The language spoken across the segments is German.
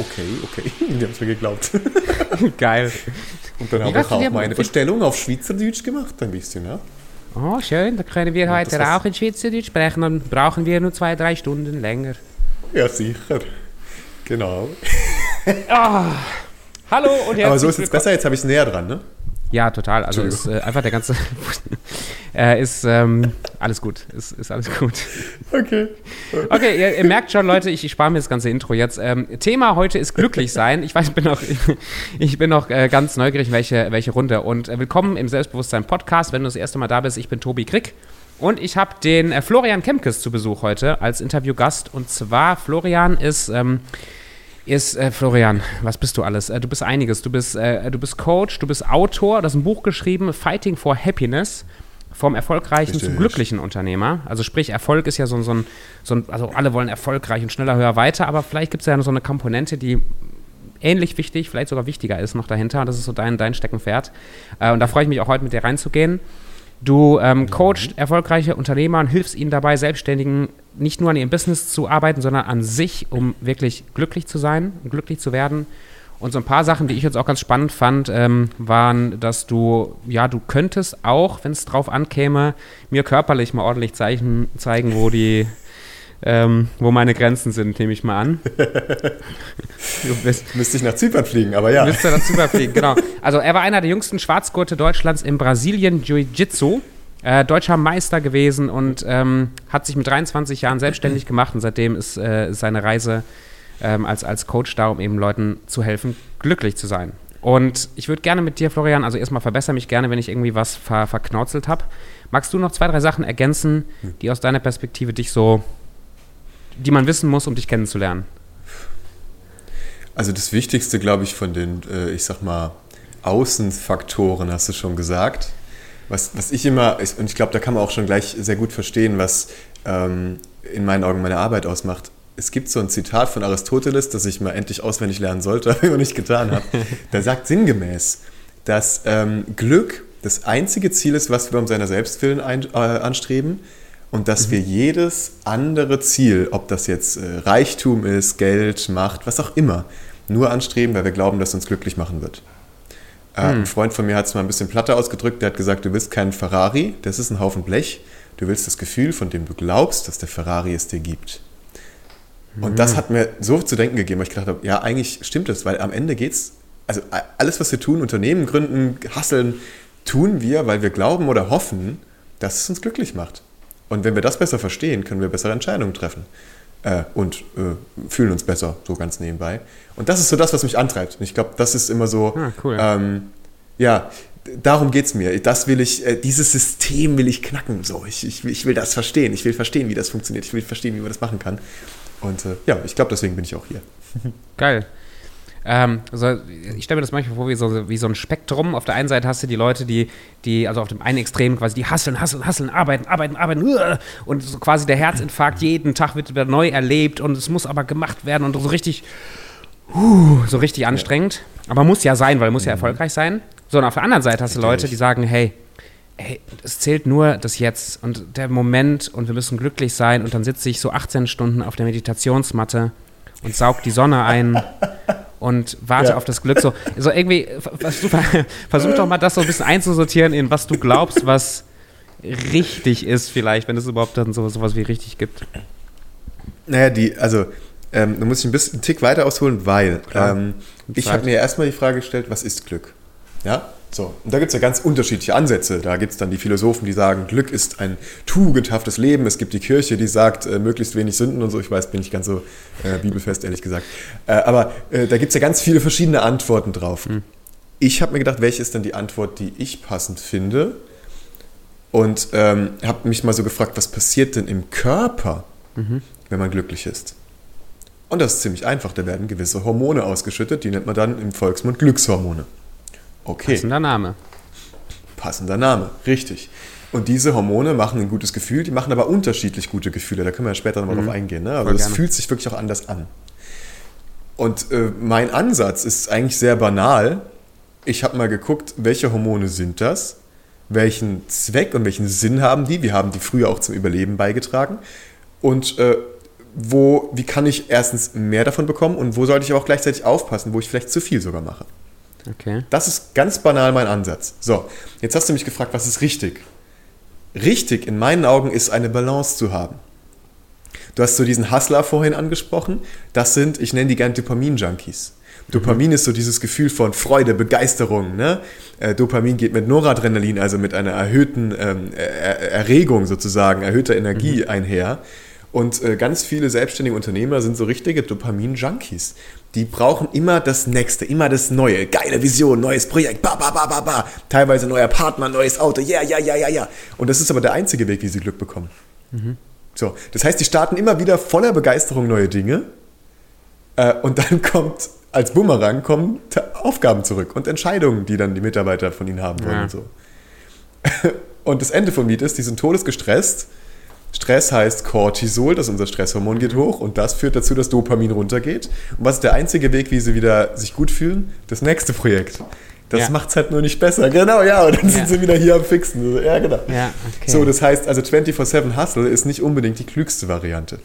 okay, okay. Die haben es mir geglaubt. Geil. Und dann habe ich auch meine Bestellung auf Schweizerdeutsch gemacht, ein bisschen, ja. Oh, schön. Da können wir heute auch in Schweizerdeutsch sprechen. Dann brauchen wir nur zwei, drei Stunden länger. Ja, sicher. Genau. Hallo und herzlich Aber so ist es besser, jetzt habe ich es näher dran, ne? Ja, total. Also ist äh, einfach der ganze. äh, ist ähm, alles gut. Ist, ist alles gut. Okay. Okay, ihr, ihr merkt schon, Leute, ich, ich spare mir das ganze Intro jetzt. Ähm, Thema heute ist glücklich sein. Ich weiß, ich bin noch, ich bin noch äh, ganz neugierig, welche, welche Runde. Und äh, willkommen im Selbstbewusstsein Podcast. Wenn du das erste Mal da bist, ich bin Tobi Krick. Und ich habe den äh, Florian Kemkes zu Besuch heute als Interviewgast. Und zwar, Florian ist. Ähm, ist äh, Florian, was bist du alles? Äh, du bist einiges. Du bist, äh, du bist Coach, du bist Autor, du hast ein Buch geschrieben, Fighting for Happiness. Vom erfolgreichen Richtig. zum glücklichen Unternehmer. Also sprich, Erfolg ist ja so, ein- so, ein, so ein, also alle wollen erfolgreich und schneller, höher, weiter, aber vielleicht gibt es ja noch so eine Komponente, die ähnlich wichtig, vielleicht sogar wichtiger ist noch dahinter. Das ist so dein, dein Steckenpferd. Äh, und da freue ich mich auch heute mit dir reinzugehen. Du ähm, coachst erfolgreiche Unternehmer und hilfst ihnen dabei, Selbstständigen nicht nur an ihrem Business zu arbeiten, sondern an sich, um wirklich glücklich zu sein, um glücklich zu werden. Und so ein paar Sachen, die ich jetzt auch ganz spannend fand, ähm, waren, dass du, ja, du könntest auch, wenn es drauf ankäme, mir körperlich mal ordentlich Zeichen zeigen, wo die, ähm, wo meine Grenzen sind, nehme ich mal an. Du bist, Müsste ich nach Zypern fliegen, aber ja. Müsste dazu überfliegen, genau. Also er war einer der jüngsten Schwarzgurte Deutschlands im Brasilien Jiu-Jitsu. Äh, deutscher Meister gewesen und ähm, hat sich mit 23 Jahren selbstständig gemacht und seitdem ist, äh, seine Reise ähm, als, als Coach da, um eben Leuten zu helfen, glücklich zu sein. Und ich würde gerne mit dir, Florian, also erstmal verbessere mich gerne, wenn ich irgendwie was ver verknauzelt habe. Magst du noch zwei, drei Sachen ergänzen, die aus deiner Perspektive dich so, die man wissen muss, um dich kennenzulernen? Also das Wichtigste, glaube ich, von den, äh, ich sag mal, Außenfaktoren hast du schon gesagt. Was, was ich immer, ich- und ich glaube, da kann man auch schon gleich sehr gut verstehen, was ähm, in meinen Augen meine Arbeit ausmacht. Es gibt so ein Zitat von Aristoteles, das ich mal endlich auswendig lernen sollte, aber immer nicht getan habe. Der sagt sinngemäß, dass ähm, Glück das einzige Ziel ist, was wir um seiner Selbstwillen ein, äh, anstreben und dass wir jedes andere Ziel, ob das jetzt äh, Reichtum ist, Geld, Macht, was auch immer, nur anstreben, weil wir glauben, dass uns glücklich machen wird. Äh, Ein Freund von mir hat es mal ein bisschen platter ausgedrückt, der hat gesagt, du willst keinen Ferrari, das ist ein Haufen Blech, du willst das Gefühl, von dem du glaubst, dass der Ferrari es dir gibt. Und das hat mir so zu denken gegeben, weil ich gedacht habe, ja, eigentlich stimmt das, weil am Ende geht's, also alles, was wir tun, Unternehmen gründen, hasseln, tun wir, weil wir glauben oder hoffen, dass es uns glücklich macht. Und wenn wir das besser verstehen, können wir bessere Entscheidungen treffen äh, und äh, fühlen uns besser, so ganz nebenbei. Und das ist so das, was mich antreibt. Und ich glaube, das ist immer so, Ah, cool. ähm, ja, darum geht es mir. Das will ich, äh, dieses System will ich knacken. So, ich, ich, will- ich will das verstehen. Ich will verstehen, wie das funktioniert. Ich will verstehen, wie man das machen kann. Und äh, ja, ich glaube, deswegen bin ich auch hier. Geil. Ähm, also ich stelle mir das manchmal vor wie so, wie so ein Spektrum. Auf der einen Seite hast du die Leute, die, die, also auf dem einen Extrem quasi, die hasseln, hasseln, hasseln, arbeiten, arbeiten, arbeiten, und so quasi der Herzinfarkt jeden Tag wird wieder neu erlebt und es muss aber gemacht werden und so richtig, huh, so richtig anstrengend. Aber muss ja sein, weil muss ja erfolgreich sein. So, und auf der anderen Seite hast du Leute, die sagen, hey, hey, es zählt nur das Jetzt und der Moment und wir müssen glücklich sein und dann sitze ich so 18 Stunden auf der Meditationsmatte und saug die Sonne ein und warte Ja. auf das Glück. So, so irgendwie, versuch, versuch doch mal das so ein bisschen einzusortieren in was du glaubst, was richtig ist vielleicht, wenn es überhaupt dann so sowas wie richtig gibt. Naja, die, also, ähm, da muss ich ein bisschen einen Tick weiter ausholen, weil ähm, ich habe mir erstmal die Frage gestellt, was ist Glück? Ja, so. Und da gibt es ja ganz unterschiedliche Ansätze. Da gibt es dann die Philosophen, die sagen, Glück ist ein tugendhaftes Leben. Es gibt die Kirche, die sagt, äh, möglichst wenig Sünden und so. Ich weiß, bin nicht ganz so äh, bibelfest, ehrlich gesagt. Äh, aber äh, da gibt es ja ganz viele verschiedene Antworten drauf. Ich habe mir gedacht, welche ist denn die Antwort, die ich passend finde? Und ähm, habe mich mal so gefragt, was passiert denn im Körper, wenn man glücklich ist? Und das ist ziemlich einfach. Da werden gewisse Hormone ausgeschüttet, die nennt man dann im Volksmund Glückshormone. Okay, Passender Name. passender Name, richtig. Und diese Hormone machen ein gutes Gefühl, die machen aber unterschiedlich gute Gefühle. Da können wir ja später nochmal drauf eingehen. Ne? Aber gerne. fühlt sich wirklich auch anders an. Und äh, mein Ansatz ist eigentlich sehr banal. Ich habe mal geguckt, welche Hormone sind das? Welchen Zweck und welchen Sinn haben die? Wir haben die früher auch zum Überleben beigetragen. Und äh, wo, wie kann ich erstens mehr davon bekommen und wo sollte ich aber auch gleichzeitig aufpassen, wo ich vielleicht zu viel sogar mache. Okay. Das ist ganz banal mein Ansatz. So, jetzt hast du mich gefragt, was ist richtig? Richtig in meinen Augen ist eine Balance zu haben. Du hast so diesen Hustler vorhin angesprochen. Das sind, ich nenne die gerne Dopamin-Junkies. Dopamin ist so dieses Gefühl von Freude, Begeisterung. Ne? Äh, Dopamin geht mit Noradrenalin, also mit einer erhöhten ähm, er Erregung sozusagen, erhöhter Energie mhm. einher. Und äh, ganz viele selbstständige Unternehmer sind so richtige Dopamin-Junkies. Die brauchen immer das Nächste, immer das Neue. Geile Vision, neues Projekt, ba, ba, ba, ba, ba. Teilweise neuer Partner, neues Auto, ja, ja, ja, ja, ja. Und das ist aber der einzige Weg, wie sie Glück bekommen. Mhm. So, das heißt, die starten immer wieder voller Begeisterung neue Dinge. Äh, und dann kommt als Bumerang kommen Aufgaben zurück und Entscheidungen, die dann die Mitarbeiter von ihnen haben wollen ja. und so. Und das Ende vom Lied ist, die sind todesgestresst Stress heißt Cortisol, das ist unser Stresshormon, geht hoch und das führt dazu, dass Dopamin runtergeht. Und was ist der einzige Weg, wie sie wieder sich gut fühlen? Das nächste Projekt. Das ja. macht es halt nur nicht besser. Genau, ja, und dann ja. sind sie wieder hier am Fixen. Ja, genau. Ja, okay. So, das heißt, also 24-7 Hustle ist nicht unbedingt die klügste Variante.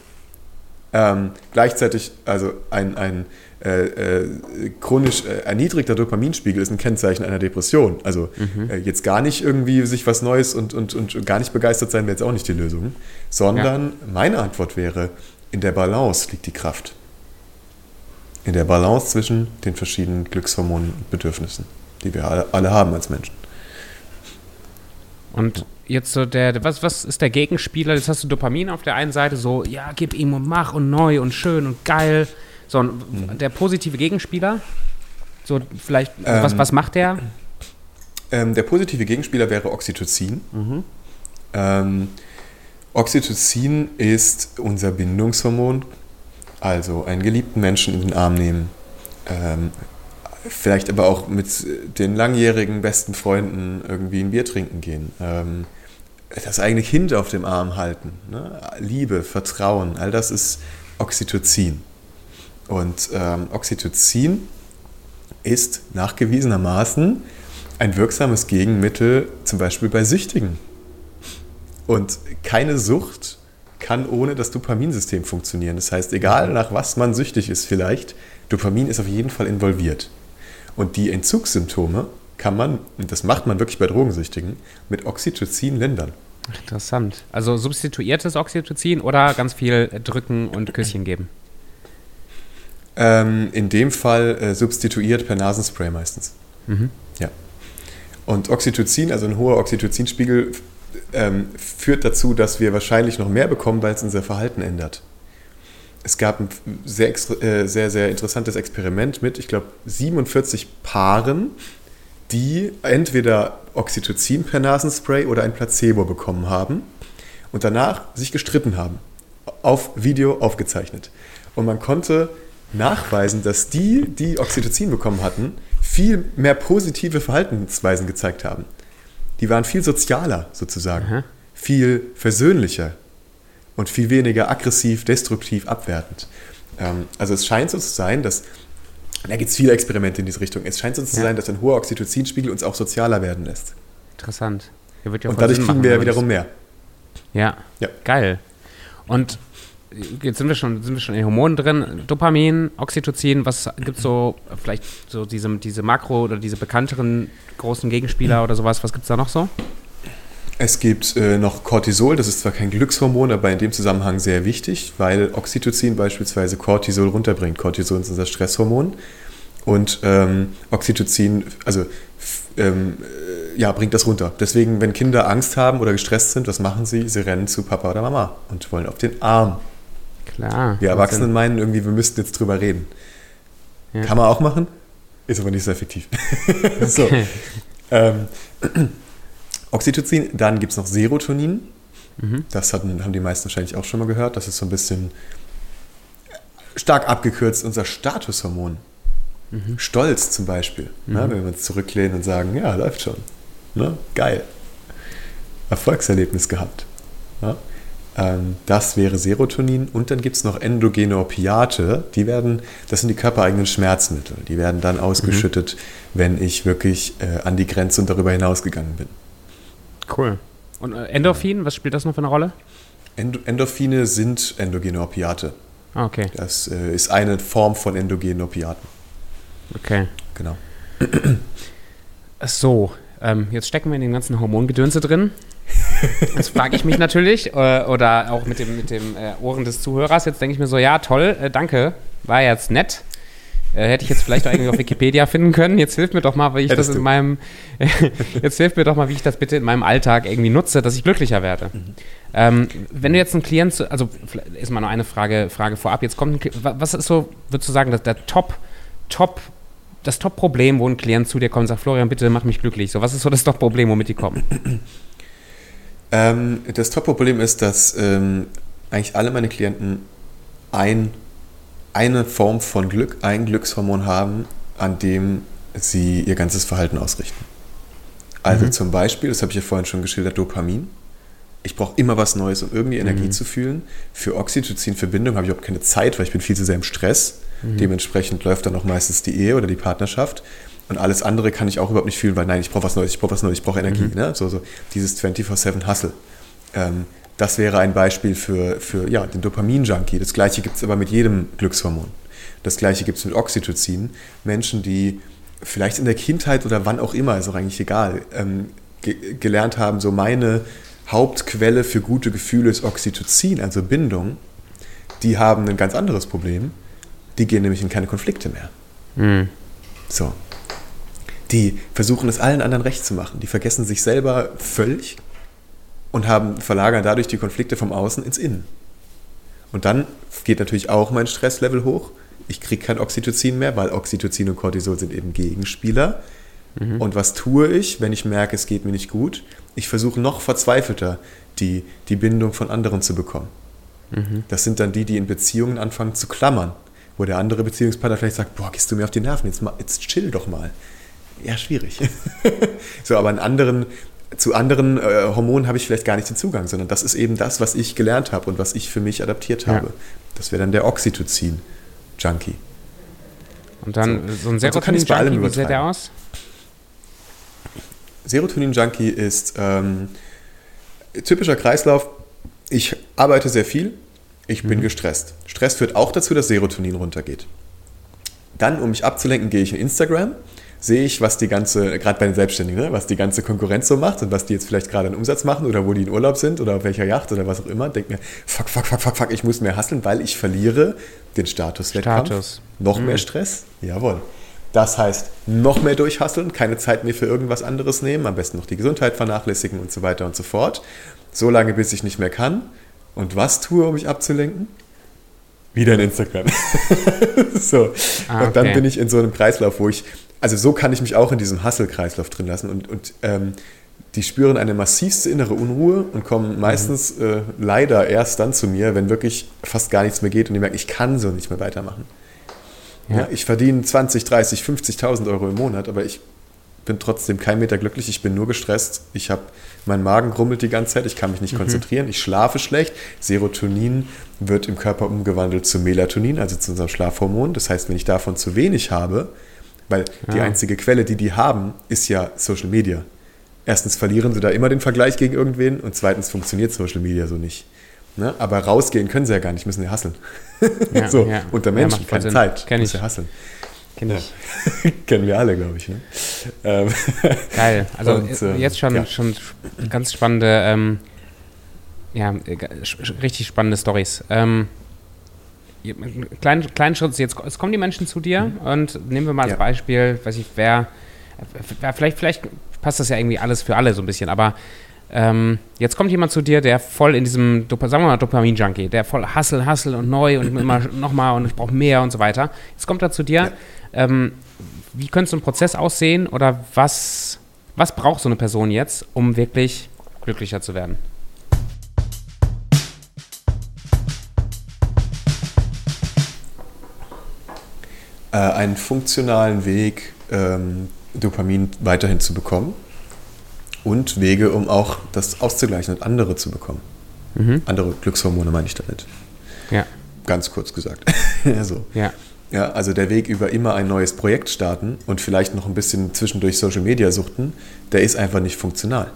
Ähm, gleichzeitig, also ein, ein äh, äh, chronisch äh, erniedrigter Dopaminspiegel ist ein Kennzeichen einer Depression. Also mhm. Äh, jetzt gar nicht irgendwie sich was Neues und, und, und gar nicht begeistert sein wäre jetzt auch nicht die Lösung, sondern ja. meine Antwort wäre, in der Balance liegt die Kraft. In der Balance zwischen den verschiedenen Glückshormonen und Bedürfnissen, die wir alle, alle haben als Menschen. Und jetzt so der, was, was ist der Gegenspieler? Jetzt hast du Dopamin auf der einen Seite, so, ja, gib ihm und mach und neu und schön und geil. So, mhm. der positive Gegenspieler, so vielleicht, ähm, was, was macht der? Ähm, der positive Gegenspieler wäre Oxytocin. Mhm. Ähm, Oxytocin ist unser Bindungshormon, also einen geliebten Menschen in den Arm nehmen, ähm, vielleicht aber auch mit den langjährigen besten Freunden irgendwie ein Bier trinken gehen, ähm, das eigene Kind auf dem Arm halten, ne? Liebe, Vertrauen, all das ist Oxytocin. Und ähm, Oxytocin ist nachgewiesenermaßen ein wirksames Gegenmittel, zum Beispiel bei Süchtigen. Und keine Sucht kann ohne das Dopaminsystem funktionieren. Das heißt, egal nach was man süchtig ist vielleicht, Dopamin ist auf jeden Fall involviert. Und die Entzugssymptome kann man, und das macht man wirklich bei Drogensüchtigen, mit Oxytocin lindern. Interessant. Also substituiertes Oxytocin oder ganz viel drücken und Küsschen geben? Ähm, in dem Fall äh, substituiert per Nasenspray meistens. Mhm. Ja. Und Oxytocin, also ein hoher Oxytocinspiegel, ähm, führt dazu, dass wir wahrscheinlich noch mehr bekommen, weil es unser Verhalten ändert. Es gab ein sehr, äh, sehr, sehr interessantes Experiment mit, ich glaube, 47 Paaren, die entweder Oxytocin per Nasenspray oder ein Placebo bekommen haben und danach sich gestritten haben. Auf Video aufgezeichnet. Und man konnte nachweisen, dass die, die Oxytocin bekommen hatten, viel mehr positive Verhaltensweisen gezeigt haben. Die waren viel sozialer sozusagen, Aha. viel versöhnlicher und viel weniger aggressiv, destruktiv, abwertend. Ähm, also es scheint so zu sein, dass, da gibt es viele Experimente in diese Richtung, es scheint so zu ja. sein, dass ein hoher Oxytocinspiegel uns auch sozialer werden lässt. Interessant. Ja und dadurch kriegen wir ja wiederum mehr. Ja. ja. Geil. Und jetzt sind wir schon, sind wir schon in den Hormonen drin. Dopamin, Oxytocin, was gibt es so, vielleicht so diese, diese Makro- oder diese bekannteren großen Gegenspieler oder sowas, was gibt es da noch so? Es gibt äh, noch Cortisol, das ist zwar kein Glückshormon, aber in dem Zusammenhang sehr wichtig, weil Oxytocin beispielsweise Cortisol runterbringt. Cortisol ist unser Stresshormon und ähm, Oxytocin, also ähm, äh, ja, bringt das runter. Deswegen, wenn Kinder Angst haben oder gestresst sind, was machen sie? Sie rennen zu Papa oder Mama und wollen auf den Arm Klar. Wir Erwachsenen meinen irgendwie, wir müssten jetzt drüber reden. Ja. Kann man auch machen, ist aber nicht so effektiv. so. Ähm, Oxytocin, dann gibt es noch Serotonin. Mhm. Das hatten, haben die meisten wahrscheinlich auch schon mal gehört. Das ist so ein bisschen stark abgekürzt unser Statushormon. Mhm. Stolz zum Beispiel. Mhm. Ne, wenn wir uns zurücklehnen und sagen, ja, läuft schon. Ne? Geil. Erfolgserlebnis gehabt. Ja? Ähm, das wäre Serotonin. Und dann gibt es noch endogene Opiate. Die werden, das sind die körpereigenen Schmerzmittel. Die werden dann ausgeschüttet, mhm. wenn ich wirklich äh, an die Grenze und darüber hinaus gegangen bin. Cool. Und äh, Endorphin, was spielt das noch für eine Rolle? Endorphine sind endogene Opiate. Ah, okay. Das äh, ist eine Form von endogenen Opiaten. Okay. Genau. So, ähm, jetzt stecken wir in den ganzen Hormongedönse drin. Jetzt frage ich mich natürlich, äh, oder auch mit dem, mit dem äh, Ohren des Zuhörers, jetzt denke ich mir so, ja, toll, äh, danke, war jetzt nett. Hätte ich jetzt vielleicht auch irgendwie auf Wikipedia finden können. Jetzt hilft mir doch mal, wie ich Hättest das in du. meinem, jetzt hilft mir doch mal, wie ich das bitte in meinem Alltag irgendwie nutze, dass ich glücklicher werde. Ähm, wenn du jetzt einen Klient, zu- also ist mal noch eine Frage, Frage vorab, jetzt kommt ein, was ist so, würdest du sagen, dass der Top, Top, das Top-Problem, wo ein Klient zu dir kommt und sagt, Florian, bitte mach mich glücklich. So, was ist so das Top-Problem, womit die kommen? Ähm, das Top-Problem ist, dass ähm, eigentlich alle meine Klienten ein, eine Form von Glück, ein Glückshormon haben, an dem sie ihr ganzes Verhalten ausrichten. Also Mhm. zum Beispiel, das habe ich ja vorhin schon geschildert, Dopamin. Ich brauche immer was Neues, um irgendwie Energie Mhm. zu fühlen. Für Oxytocin-Verbindung habe ich überhaupt keine Zeit, weil ich bin viel zu sehr im Stress. Mhm. Dementsprechend läuft dann auch meistens die Ehe oder die Partnerschaft. Und alles andere kann ich auch überhaupt nicht fühlen, weil nein, ich brauche was Neues, ich brauche was Neues, ich brauche Energie. Mhm. Ne? So, so dieses 24-7 Hustle. Ähm, das wäre ein Beispiel für, für ja, den Dopamin-Junkie. Das gleiche gibt es aber mit jedem Glückshormon. Das gleiche gibt es mit Oxytocin. Menschen, die vielleicht in der Kindheit oder wann auch immer, ist auch eigentlich egal, ähm, ge gelernt haben, so meine Hauptquelle für gute Gefühle ist Oxytocin, also Bindung, die haben ein ganz anderes Problem. Die gehen nämlich in keine Konflikte mehr. Hm. So. Die versuchen es allen anderen recht zu machen. Die vergessen sich selber völlig und haben, verlagern dadurch die Konflikte vom Außen ins Innen. Und dann geht natürlich auch mein Stresslevel hoch. Ich kriege kein Oxytocin mehr, weil Oxytocin und Cortisol sind eben Gegenspieler. Und was tue ich, wenn ich merke, es geht mir nicht gut? Ich versuche noch verzweifelter die, die Bindung von anderen zu bekommen. Das sind dann die, die in Beziehungen anfangen zu klammern, wo der andere Beziehungspartner vielleicht sagt, boah, gehst du mir auf die Nerven, jetzt, mal, jetzt chill doch mal. Ja, schwierig. so, aber an anderen, zu anderen äh, Hormonen habe ich vielleicht gar nicht den Zugang, sondern das ist eben das, was ich gelernt habe und was ich für mich adaptiert Ja. habe. Das wäre dann der Oxytocin-Junkie. Und dann so, ein so bei allem Serotonin-Junkie, wie sieht der aus? Serotonin-Junkie ist ähm, typischer Kreislauf. Ich arbeite sehr viel, ich bin gestresst. Stress führt auch dazu, dass Serotonin runtergeht. Dann, um mich abzulenken, gehe ich in Instagram, sehe ich, was die ganze, gerade bei den Selbstständigen, ne, was die ganze Konkurrenz so macht und was die jetzt vielleicht gerade an Umsatz machen oder wo die in Urlaub sind oder auf welcher Yacht oder was auch immer. Denke mir, fuck, fuck, fuck, fuck, fuck, ich muss mehr hasseln, weil ich verliere den Statuswettkampf. Status. Noch Mhm. mehr Stress? Jawohl. Das heißt, noch mehr durchhasseln, keine Zeit mehr für irgendwas anderes nehmen, am besten noch die Gesundheit vernachlässigen und so weiter und so fort. So lange, bis ich nicht mehr kann. Und was tue, um mich abzulenken? Wieder in Instagram. so. Ah, Und dann okay. bin ich in so einem Kreislauf, wo ich, also so kann ich mich auch in diesem Hustle-Kreislauf drin lassen. Und, und ähm, die spüren eine massivste innere Unruhe und kommen meistens äh, leider erst dann zu mir, wenn wirklich fast gar nichts mehr geht und die merken, ich kann so nicht mehr weitermachen. Ja. Ja. ich verdiene 20, 30, 50.000 Euro im Monat, aber ich bin trotzdem kein Meter glücklich, ich bin nur gestresst, ich habe, mein Magen grummelt die ganze Zeit, ich kann mich nicht konzentrieren, ich schlafe schlecht, Serotonin wird im Körper umgewandelt zu Melatonin, also zu unserem Schlafhormon, das heißt, wenn ich davon zu wenig habe, weil die Ah. einzige Quelle, die die haben, ist ja Social Media. Erstens verlieren sie da immer den Vergleich gegen irgendwen und zweitens funktioniert Social Media so nicht. Ne? Aber rausgehen können sie ja gar nicht, müssen ja hasseln. Ja, so, ja. unter Ja, Menschen, voll keine Sinn. Zeit, Kenn ich. ja hasseln. Kenn Ja. ich. Kennen wir alle, glaube ich. Ne? Ähm, Geil. Also Und, äh, jetzt schon, ja. schon ganz spannende, ähm, ja, äh, richtig spannende Stories. Ähm, kleinen, kleinen Schritt, jetzt, es kommen die Menschen zu dir und nehmen wir mal als Ja. Beispiel, weiß ich, wer, wer vielleicht, vielleicht passt das ja irgendwie alles für alle so ein bisschen, aber ähm, jetzt kommt jemand zu dir, der voll in diesem, sagen wir mal Dopamin-Junkie, der voll Hustle, Hustle und neu und immer nochmal und ich brauche mehr und so weiter. Jetzt kommt er zu dir. Ähm, wie könnte so ein Prozess aussehen oder was, was braucht so eine Person jetzt, um wirklich glücklicher zu werden? Äh, einen funktionalen Weg, ähm, Dopamin weiterhin zu bekommen und Wege, um auch das auszugleichen und andere zu bekommen. Mhm. Andere Glückshormone meine ich damit. Ja, Ganz kurz gesagt. so. ja. Ja, also der Weg über immer ein neues Projekt starten und vielleicht noch ein bisschen zwischendurch Social Media suchten, der ist einfach nicht funktional.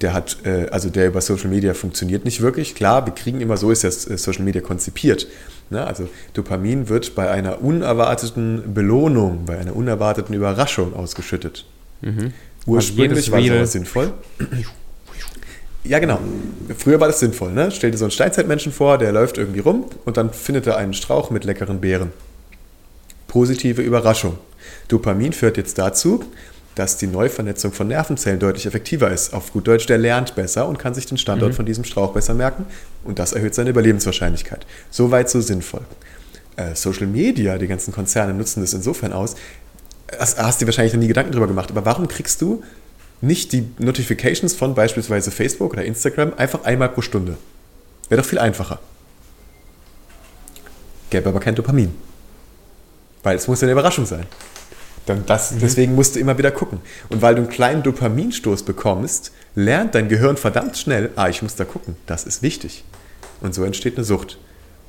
der hat, äh, also der über Social Media funktioniert nicht wirklich. Klar, wir kriegen immer, so ist ja äh, Social Media konzipiert. Ne? Also Dopamin wird bei einer unerwarteten Belohnung, bei einer unerwarteten Überraschung ausgeschüttet. Mhm. Ursprünglich war sowas sinnvoll. Ja, genau. Früher war das sinnvoll. Ne? Stell dir so einen Steinzeitmenschen vor, der läuft irgendwie rum und dann findet er einen Strauch mit leckeren Beeren. Positive Überraschung. Dopamin führt jetzt dazu, dass die Neuvernetzung von Nervenzellen deutlich effektiver ist. Auf gut Deutsch, der lernt besser und kann sich den Standort mhm. von diesem Strauch besser merken und das erhöht seine Überlebenswahrscheinlichkeit. Soweit so sinnvoll. Äh, Social Media, die ganzen Konzerne nutzen das insofern aus, hast du dir wahrscheinlich noch nie Gedanken drüber gemacht, aber warum kriegst du nicht die Notifications von beispielsweise Facebook oder Instagram einfach einmal pro Stunde? Wäre doch viel einfacher. Gäbe aber kein Dopamin. Weil es muss ja eine Überraschung sein. Dann das, mhm. Deswegen musst du immer wieder gucken. Und weil du einen kleinen Dopaminstoß bekommst, lernt dein Gehirn verdammt schnell, ah, ich muss da gucken, das ist wichtig. Und so entsteht eine Sucht.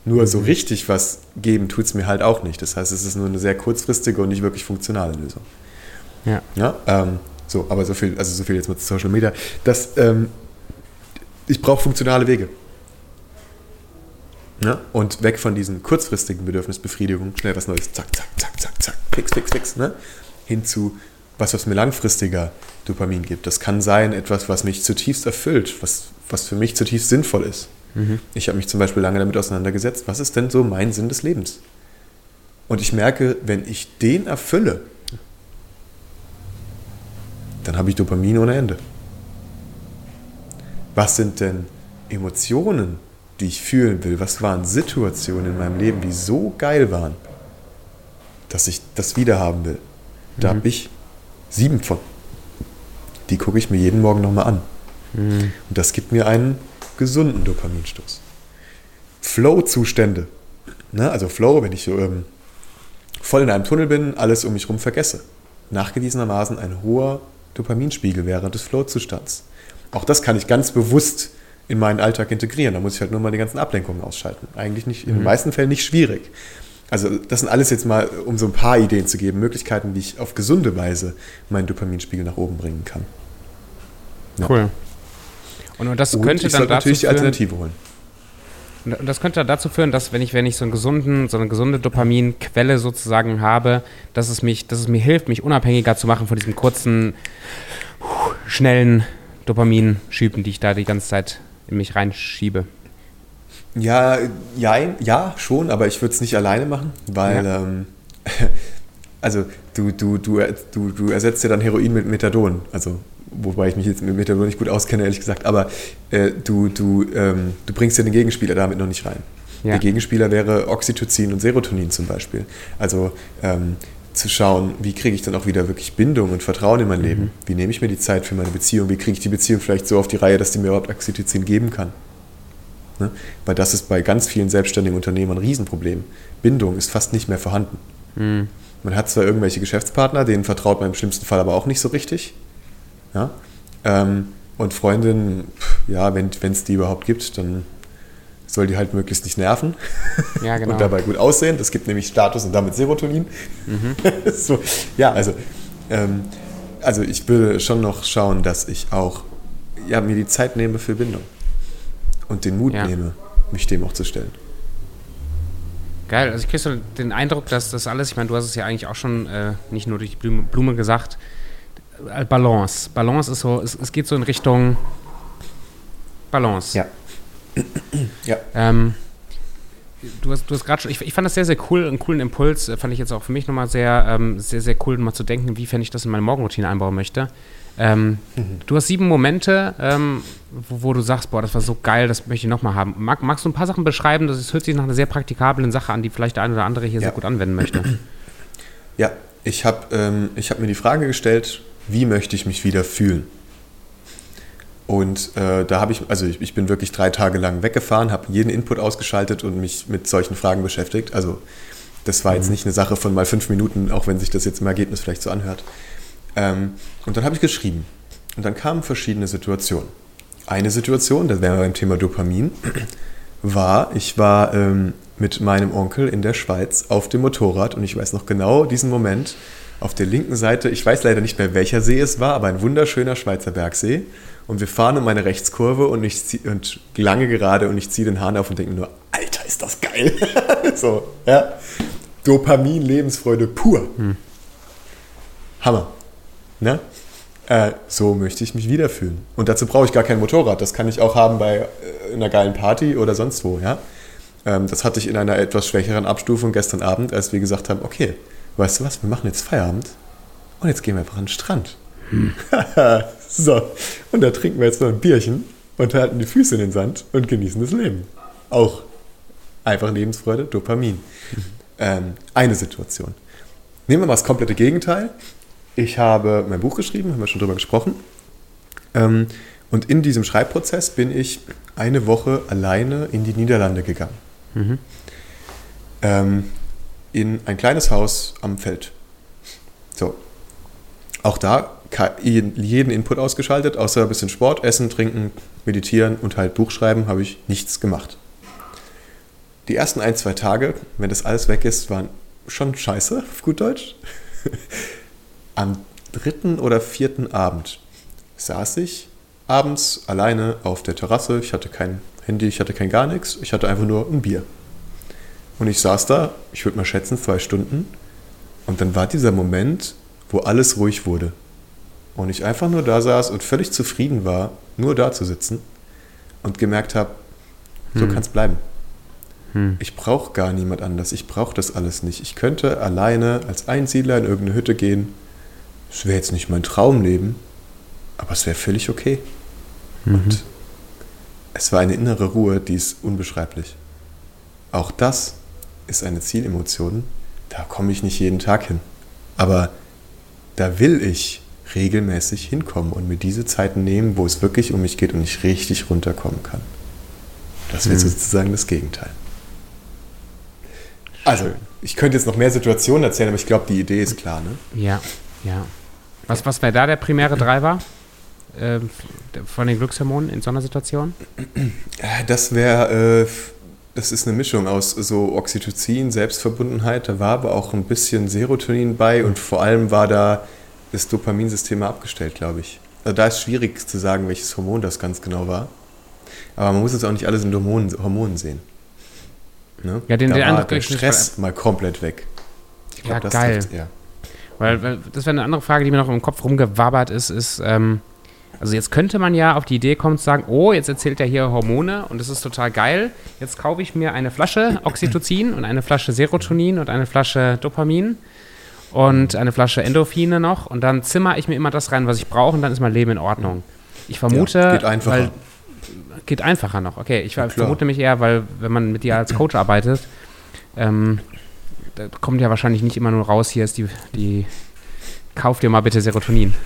Nur so mhm. richtig was geben tut es mir halt auch nicht. Das heißt, es ist nur eine sehr kurzfristige und nicht wirklich funktionale Lösung. Ja. ja ähm, so, aber so viel, also so viel jetzt mit Social Media. Das, ähm, ich brauche funktionale Wege. Ja? Und weg von diesen kurzfristigen Bedürfnisbefriedigungen, schnell was Neues, zack, zack, zack, zack, zack, fix, fix, fix, ne? hin zu was, was mir langfristiger Dopamin gibt. Das kann sein etwas, was mich zutiefst erfüllt, was, was für mich zutiefst sinnvoll ist. Mhm. Ich habe mich zum Beispiel lange damit auseinandergesetzt, was ist denn so mein Sinn des Lebens? Und ich merke, wenn ich den erfülle, dann habe ich Dopamin ohne Ende. Was sind denn Emotionen, die ich fühlen will? Was waren Situationen in meinem Leben, die so geil waren, dass ich das wieder haben will? Da mhm. habe ich sieben von. Die gucke ich mir jeden Morgen nochmal an. Mhm. Und das gibt mir einen gesunden Dopaminstoß. Flow-Zustände. Ne? Also Flow, wenn ich so ähm, voll in einem Tunnel bin, alles um mich herum vergesse. Nachgewiesenermaßen ein hoher Dopaminspiegel während des Flow-Zustands. Auch das kann ich ganz bewusst in meinen Alltag integrieren. Da muss ich halt nur mal die ganzen Ablenkungen ausschalten. Eigentlich nicht, in den mhm. meisten Fällen nicht schwierig. Also das sind alles jetzt mal, um so ein paar Ideen zu geben, Möglichkeiten, wie ich auf gesunde Weise meinen Dopaminspiegel nach oben bringen kann. Ja. Cool. Und das und könnte ich dann dazu natürlich die Alternative holen. Und das könnte dazu führen, dass wenn ich, wenn ich so, einen gesunden, so eine gesunde Dopaminquelle sozusagen habe, dass es, mich, dass es mir hilft, mich unabhängiger zu machen von diesen kurzen, schnellen Dopaminschüben, die ich da die ganze Zeit in mich reinschiebe. Ja, ja, ja, schon, aber ich würde es nicht alleine machen, weil ja. ähm, also du, du, du, du, du ersetzt ja dann Heroin mit Methadon. Also wobei ich mich jetzt mit Methadon nicht gut auskenne, ehrlich gesagt, aber äh, du, du, ähm, du bringst ja den Gegenspieler damit noch nicht rein. Ja. Der Gegenspieler wäre Oxytocin und Serotonin zum Beispiel. Also ähm, zu schauen, wie kriege ich dann auch wieder wirklich Bindung und Vertrauen in mein mhm. Leben? Wie nehme ich mir die Zeit für meine Beziehung? Wie kriege ich die Beziehung vielleicht so auf die Reihe, dass die mir überhaupt Oxytocin geben kann? Ne? Weil das ist bei ganz vielen selbstständigen Unternehmern ein Riesenproblem. Bindung ist fast nicht mehr vorhanden. Mhm. Man hat zwar irgendwelche Geschäftspartner, denen vertraut man im schlimmsten Fall aber auch nicht so richtig. Ja? Ähm, und Freundinnen, ja, wenn es die überhaupt gibt, dann soll die halt möglichst nicht nerven ja, genau. und dabei gut aussehen. Das gibt nämlich Status und damit Serotonin. Mhm. so, ja, also, ähm, also ich würde schon noch schauen, dass ich auch ja, mir die Zeit nehme für Bindung und den Mut ja. nehme, mich dem auch zu stellen. Geil, also ich kriege so den Eindruck, dass das alles, ich meine, du hast es ja eigentlich auch schon äh, nicht nur durch die Blume, Blume gesagt, äh, Balance. Balance ist so, es, es, geht so in Richtung Balance. Ja. ja. Ähm, du hast, du hast gerade schon, ich, ich, fand das sehr, sehr cool, einen coolen Impuls, äh, fand ich jetzt auch für mich nochmal sehr, ähm, sehr, sehr cool, mal zu denken, wie fände ich das in meine Morgenroutine einbauen möchte. Ähm, mhm. Du hast sieben Momente, ähm, wo, wo, du sagst, boah, das war so geil, das möchte ich nochmal haben. Mag, magst du ein paar Sachen beschreiben? Das hört sich nach einer sehr praktikablen Sache an, die vielleicht der eine oder andere hier ja. sehr gut anwenden möchte. Ja, ich habe ähm, hab mir die Frage gestellt, wie möchte ich mich wieder fühlen? Und äh, da habe ich, also ich, ich, bin wirklich drei Tage lang weggefahren, habe jeden Input ausgeschaltet und mich mit solchen Fragen beschäftigt. Also das war jetzt mhm. nicht eine Sache von mal fünf Minuten, auch wenn sich das jetzt im Ergebnis vielleicht so anhört. Ähm, und dann habe ich geschrieben. Und dann kamen verschiedene Situationen. Eine Situation, das wäre beim Thema Dopamin, war, ich war ähm, mit meinem Onkel in der Schweiz auf dem Motorrad und ich weiß noch genau diesen Moment, auf der linken Seite, ich weiß leider nicht mehr, welcher See es war, aber ein wunderschöner Schweizer Bergsee. Und wir fahren um eine Rechtskurve und ich zieh, und lange gerade und ich ziehe den Hahn auf und denke nur, Alter, ist das geil. so, ja. Dopamin, Lebensfreude pur. Hm. Hammer. Ne? Äh, so möchte ich mich wiederfühlen. Und dazu brauche ich gar kein Motorrad. Das kann ich auch haben bei äh, einer geilen Party oder sonst wo. Ja? Ähm, das hatte ich in einer etwas schwächeren Abstufung gestern Abend, als wir gesagt haben, okay, weißt du was, wir machen jetzt Feierabend und jetzt gehen wir einfach an den Strand. Hm. so, und da trinken wir jetzt noch ein Bierchen und halten die Füße in den Sand und genießen das Leben. Auch einfach Lebensfreude, Dopamin. Ähm, eine Situation. Nehmen wir mal das komplette Gegenteil. Ich habe mein Buch geschrieben, haben wir schon drüber gesprochen. Ähm, und in diesem Schreibprozess bin ich eine Woche alleine in die Niederlande gegangen. Mhm. Ähm, in ein kleines Haus am Feld. So. Auch da jeden Input ausgeschaltet, außer ein bisschen Sport, Essen, Trinken, Meditieren und halt Buchschreiben habe ich nichts gemacht. Die ersten ein, zwei Tage, wenn das alles weg ist, waren schon scheiße, auf gut Deutsch. Am dritten oder vierten Abend saß ich abends alleine auf der Terrasse. Ich hatte kein Handy, ich hatte kein gar nichts. Ich hatte einfach nur ein Bier. Und ich saß da, ich würde mal schätzen, zwei Stunden. Und dann war dieser Moment, wo alles ruhig wurde. Und ich einfach nur da saß und völlig zufrieden war, nur da zu sitzen und gemerkt habe, so hm. kann es bleiben. Hm. Ich brauche gar niemand anders. Ich brauche das alles nicht. Ich könnte alleine als Einsiedler in irgendeine Hütte gehen es wäre jetzt nicht mein Traumleben, aber es wäre völlig okay. Mhm. Und es war eine innere Ruhe, die ist unbeschreiblich. Auch das ist eine Zielemotion, da komme ich nicht jeden Tag hin. Aber da will ich regelmäßig hinkommen und mir diese Zeiten nehmen, wo es wirklich um mich geht und ich richtig runterkommen kann. Das wäre mhm. sozusagen das Gegenteil. Also, ich könnte jetzt noch mehr Situationen erzählen, aber ich glaube, die Idee ist klar, ne? Ja, ja. Was, was wäre da der primäre Treiber äh, von den Glückshormonen in so einer Situation? Das wäre, äh, das ist eine Mischung aus so Oxytocin, Selbstverbundenheit, da war aber auch ein bisschen Serotonin bei und vor allem war da das Dopaminsystem abgestellt, glaube ich. Also da ist schwierig zu sagen, welches Hormon das ganz genau war. Aber man muss es auch nicht alles in Hormonen, Hormonen sehen. Ne? Ja, den, da den war der Stress mal komplett weg. Ich glaub, ja, geil. Trifft, ja. Weil, weil das wäre eine andere Frage, die mir noch im Kopf rumgewabbert ist, ist, ähm, also jetzt könnte man ja auf die Idee kommen zu sagen, oh, jetzt erzählt er hier Hormone und das ist total geil. Jetzt kaufe ich mir eine Flasche Oxytocin und eine Flasche Serotonin und eine Flasche Dopamin und eine Flasche Endorphine noch und dann zimmer ich mir immer das rein, was ich brauche und dann ist mein Leben in Ordnung. Ich vermute, ja, geht einfacher. Weil, geht einfacher noch. Okay, ich ja, vermute mich eher, weil wenn man mit dir als Coach arbeitet, ähm, da kommt ja wahrscheinlich nicht immer nur raus, hier ist die, die kauf dir mal bitte Serotonin.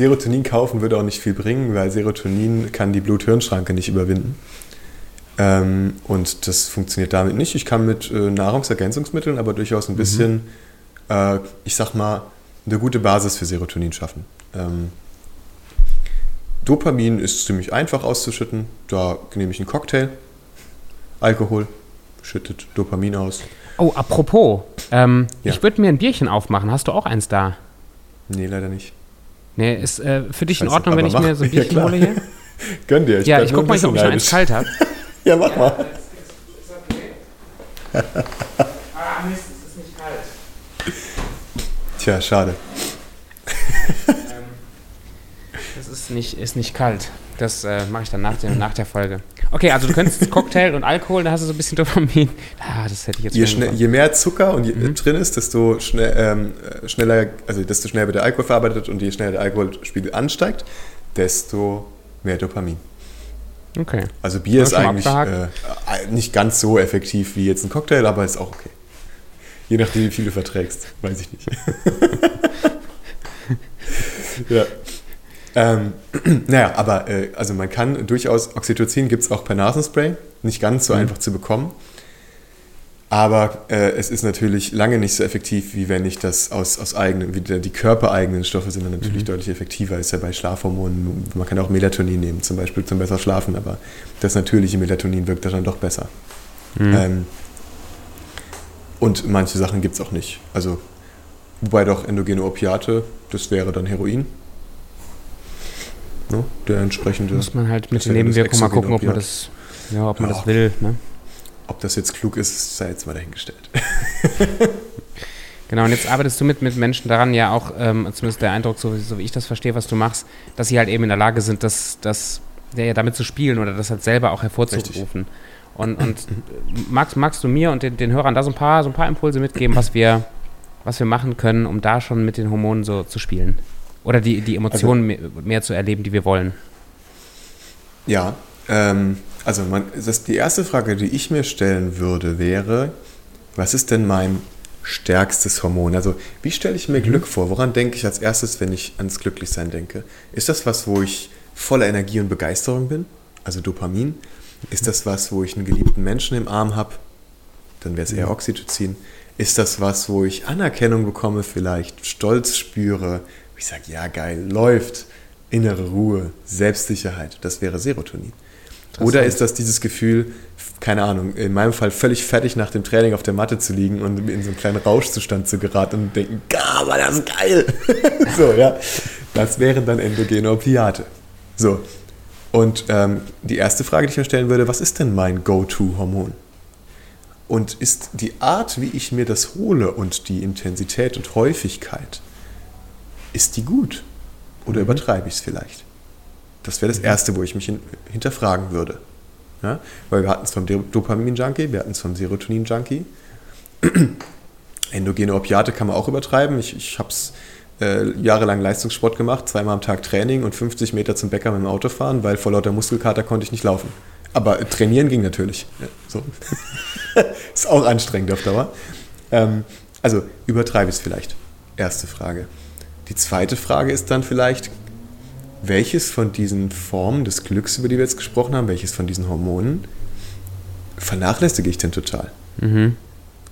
Serotonin kaufen würde auch nicht viel bringen, weil Serotonin kann die Blut-Hirn-Schranke nicht überwinden. Ähm, und das funktioniert damit nicht. Ich kann mit äh, Nahrungsergänzungsmitteln aber durchaus ein mhm. bisschen, mhm. äh, ich sag mal, eine gute Basis für Serotonin schaffen. Ähm, Dopamin ist ziemlich einfach auszuschütten. Da nehme ich einen Cocktail, Alkohol, schüttet Dopamin aus. Oh, apropos, ähm, ja. ich würde mir ein Bierchen aufmachen. Hast du auch eins da? Nee, leider nicht. Nee, ist äh, für dich in Ordnung, wenn ich mach, mir so ein Bierchen ja, hole hier? Gönn dir. Ich ja, ich guck mal, ob ich noch eins kalt habe. ja, mach mal. Ist, ist okay? ah, Mist, es ist nicht kalt. Tja, schade. ähm, es ist nicht, ist nicht kalt. Das äh, mache ich dann nach, dem, nach der Folge. Okay, also du könntest Cocktail und Alkohol, da hast du so ein bisschen Dopamin. Ah, das hätte ich jetzt je, schnell, je mehr Zucker und je, mhm. drin ist, desto schnell, ähm, schneller, also desto schneller wird der Alkohol verarbeitet und je schneller der Alkoholspiegel ansteigt, desto mehr Dopamin. Okay. Also Bier ist eigentlich äh, nicht ganz so effektiv wie jetzt ein Cocktail, aber ist auch okay. Je nachdem, wie viel du verträgst, weiß ich nicht. ja. Ähm, naja, aber äh, also man kann durchaus, Oxytocin gibt es auch per Nasenspray, nicht ganz so mhm. einfach zu bekommen. Aber äh, es ist natürlich lange nicht so effektiv, wie wenn ich das aus, aus eigenen, wie die körpereigenen Stoffe sind dann natürlich mhm. deutlich effektiver. Ist ja bei Schlafhormonen, man kann auch Melatonin nehmen, zum Beispiel zum besser schlafen, aber das natürliche Melatonin wirkt dann doch besser. Mhm. Ähm, und manche Sachen gibt es auch nicht. Also Wobei doch endogene Opiate, das wäre dann Heroin. Ne? Der entsprechende. Muss man halt mit den Nebenwirkungen mal gucken, ob man das, ja, ob man Ja. das will. Ne? Ob das jetzt klug ist, sei jetzt mal dahingestellt. Genau, und jetzt arbeitest du mit, mit Menschen daran, ja auch, ähm, zumindest der Eindruck, so, so wie ich das verstehe, was du machst, dass sie halt eben in der Lage sind, das, das ja, damit zu spielen oder das halt selber auch hervorzurufen. Und, und äh, magst, magst du mir und den, den Hörern da so ein, paar, so ein paar Impulse mitgeben, was wir, was wir machen können, um da schon mit den Hormonen so zu spielen? Oder die, die Emotionen mehr, mehr zu erleben, die wir wollen? Ja, ähm, also man, das, die erste Frage, die ich mir stellen würde, wäre, was ist denn mein stärkstes Hormon? Also wie stelle ich mir Glück vor? Woran denke ich als erstes, wenn ich ans Glücklichsein denke? Ist das was, wo ich voller Energie und Begeisterung bin? Also Dopamin? Ist das was, wo ich einen geliebten Menschen im Arm habe? Dann wäre es eher Oxytocin. Ist das was, wo ich Anerkennung bekomme, vielleicht Stolz spüre? Ich sage, ja geil, läuft. Innere Ruhe, Selbstsicherheit. Das wäre Serotonin. Oder ist das dieses Gefühl, keine Ahnung, in meinem Fall völlig fertig nach dem Training auf der Matte zu liegen und in so einen kleinen Rauschzustand zu geraten und denken, "Ga, war das geil. so, ja. Das wären dann endogene Opiate. So. Und ähm, die erste Frage, die ich mir stellen würde, was ist denn mein Go-To-Hormon? Und ist die Art, wie ich mir das hole und die Intensität und Häufigkeit, ist die gut? Oder übertreibe ich es vielleicht? Das wäre das Erste, wo ich mich hin, hinterfragen würde. Ja? Weil wir hatten es vom Do- Dopamin-Junkie, wir hatten es vom Serotonin-Junkie. Endogene Opiate kann man auch übertreiben. Ich, ich habe es äh, jahrelang Leistungssport gemacht, zweimal am Tag Training und 50 Meter zum Bäcker mit dem Auto fahren, weil vor lauter Muskelkater konnte ich nicht laufen. Aber äh, trainieren ging natürlich. Ja, so. Ist auch anstrengend auf Dauer. Ähm, also übertreibe ich es vielleicht. Erste Frage. Die zweite Frage ist dann vielleicht, welches von diesen Formen des Glücks, über die wir jetzt gesprochen haben, welches von diesen Hormonen vernachlässige ich denn total? Mhm.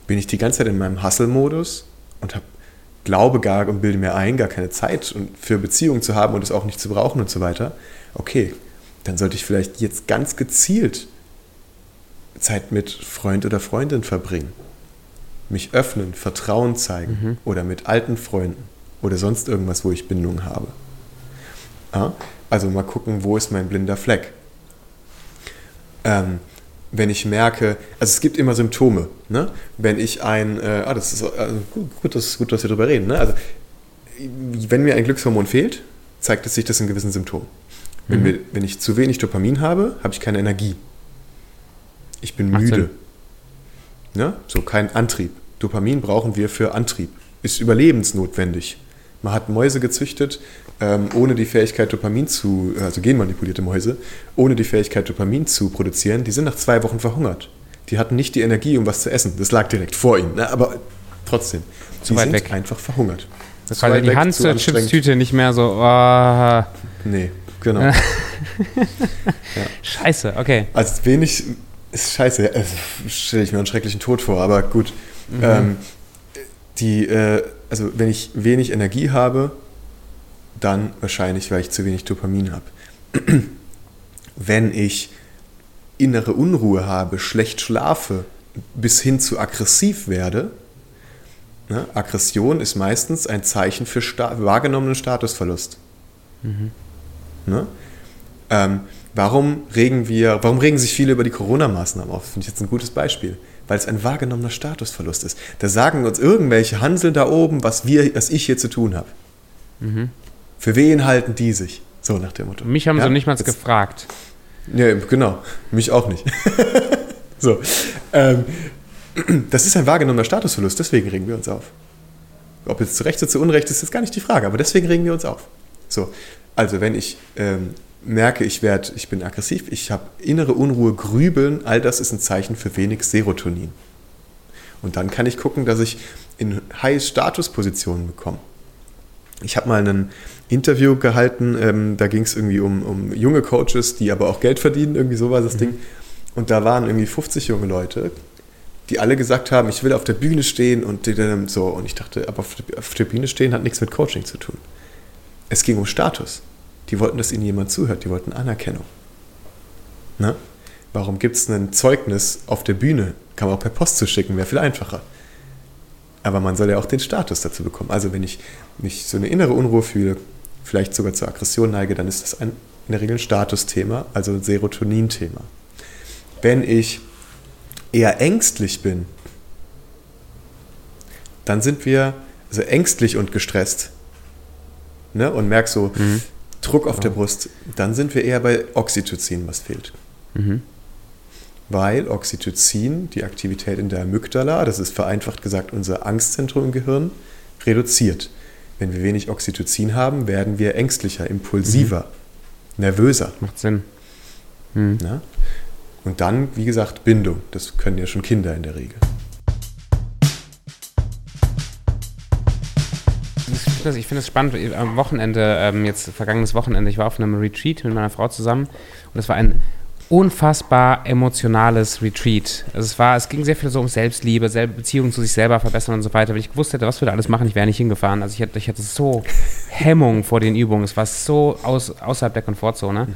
Bin ich die ganze Zeit in meinem Hustle-Modus und hab, glaube gar und bilde mir ein, gar keine Zeit für Beziehungen zu haben und es auch nicht zu brauchen und so weiter? Okay, dann sollte ich vielleicht jetzt ganz gezielt Zeit mit Freund oder Freundin verbringen. Mich öffnen, Vertrauen zeigen oder mit alten Freunden oder sonst irgendwas, wo ich Bindung habe. Ja? Also mal gucken, wo ist mein blinder Fleck. Ähm, wenn ich merke, also es gibt immer Symptome. Ne? Wenn ich ein, äh, ah, das ist also gut, gut, dass, gut, dass wir darüber reden. Ne? Also, wenn mir ein Glückshormon fehlt, zeigt es sich das in gewissen Symptomen. Wenn, wir, wenn ich zu wenig Dopamin habe, habe ich keine Energie. Ich bin Macht müde. Ne? So kein Antrieb. Dopamin brauchen wir für Antrieb. Ist überlebensnotwendig. Man hat Mäuse gezüchtet, ähm, ohne die Fähigkeit Dopamin zu, also genmanipulierte Mäuse, ohne die Fähigkeit Dopamin zu produzieren. Die sind nach zwei Wochen verhungert. Die hatten nicht die Energie, um was zu essen. Das lag direkt vor ihnen. Ne? Aber trotzdem, Zu die sind weg. einfach verhungert. Das war die Hand zu zur. Chipstüte nicht mehr so, oh, Nee, genau. scheiße, okay. Also wenig ist scheiße, also stelle ich mir einen schrecklichen Tod vor, aber gut. Ähm, die, äh, also wenn ich wenig Energie habe, dann wahrscheinlich, weil ich zu wenig Dopamin habe. wenn ich innere Unruhe habe, schlecht schlafe, bis hin zu aggressiv werde, ne? Aggression ist meistens ein Zeichen für sta wahrgenommenen Statusverlust. Ne? Ähm, warum regen wir, warum regen sich viele über die Corona-Maßnahmen auf? Finde ich jetzt ein gutes Beispiel. Weil es ein wahrgenommener Statusverlust ist. Da sagen uns irgendwelche Hanseln da oben, was wir, was ich hier zu tun habe. Für wen halten die sich? So nach dem Motto. Mich haben Ja? sie nicht mal Jetzt- gefragt. ja, genau. Mich auch nicht. so. Ähm, das ist ein wahrgenommener Statusverlust, deswegen regen wir uns auf. Ob jetzt zu Recht oder zu Unrecht ist, ist gar nicht die Frage, aber deswegen regen wir uns auf. So. Also, wenn ich ähm, merke, ich, werd, ich bin aggressiv, ich habe innere Unruhe, Grübeln, all das ist ein Zeichen für wenig Serotonin. Und dann kann ich gucken, dass ich in High-Status-Positionen bekomme. Ich habe mal ein Interview gehalten, ähm, da ging es irgendwie um, um junge Coaches, die aber auch Geld verdienen, irgendwie so war das Ding. Und da waren irgendwie 50 junge Leute, die alle gesagt haben, ich will auf der Bühne stehen und so. Und ich dachte, aber auf der Bühne stehen hat nichts mit Coaching zu tun. Es ging um Status. Die wollten, dass ihnen jemand zuhört, die wollten Anerkennung. Ne? Warum gibt es ein Zeugnis auf der Bühne? Kann man auch per Post zuschicken, wäre viel einfacher. Aber man soll ja auch den Status dazu bekommen. Also wenn ich mich so eine innere Unruhe fühle, vielleicht sogar zur Aggression neige, dann ist das ein, in der Regel ein Statusthema, also ein Serotonin-Thema. Wenn ich eher ängstlich bin, dann sind wir also ängstlich und gestresst ne, und merk so mhm. Druck auf der Brust, dann sind wir eher bei Oxytocin, was fehlt. Mhm. Weil Oxytocin die Aktivität in der Amygdala, das ist vereinfacht gesagt unser Angstzentrum im Gehirn, reduziert. Wenn wir wenig Oxytocin haben, werden wir ängstlicher, impulsiver, mhm. nervöser. Macht Sinn. Mhm. Und dann, wie gesagt, Bindung. Das können ja schon Kinder in der Regel. Ich finde es spannend. Am Wochenende, ähm, jetzt vergangenes Wochenende, ich war auf einem Retreat mit meiner Frau zusammen und es war ein unfassbar emotionales Retreat. Also es war, es ging sehr viel so um Selbstliebe, selbe Beziehungen zu sich selber verbessern und so weiter. Wenn ich gewusst hätte, was wir da alles machen, ich wäre nicht hingefahren. Also ich hatte, ich hatte so Hemmung vor den Übungen. Es war so aus, außerhalb der Komfortzone.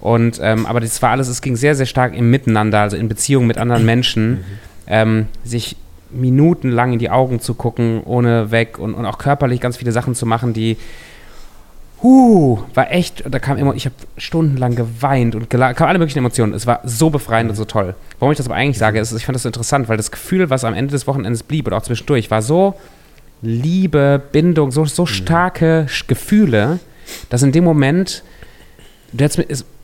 Und ähm, aber das war alles, es ging sehr, sehr stark im Miteinander, also in Beziehung mit anderen Menschen, ähm, sich minutenlang in die Augen zu gucken, ohne weg und, und auch körperlich ganz viele Sachen zu machen, die Huh, war echt, da kam immer, ich habe stundenlang geweint und kam alle möglichen Emotionen. Es war so befreiend und so toll. Warum ich das aber eigentlich sage, ist, ich fand das so interessant, weil das Gefühl, was am Ende des Wochenendes blieb oder auch zwischendurch, war so Liebe, Bindung, so, so mhm. starke Gefühle, dass in dem Moment,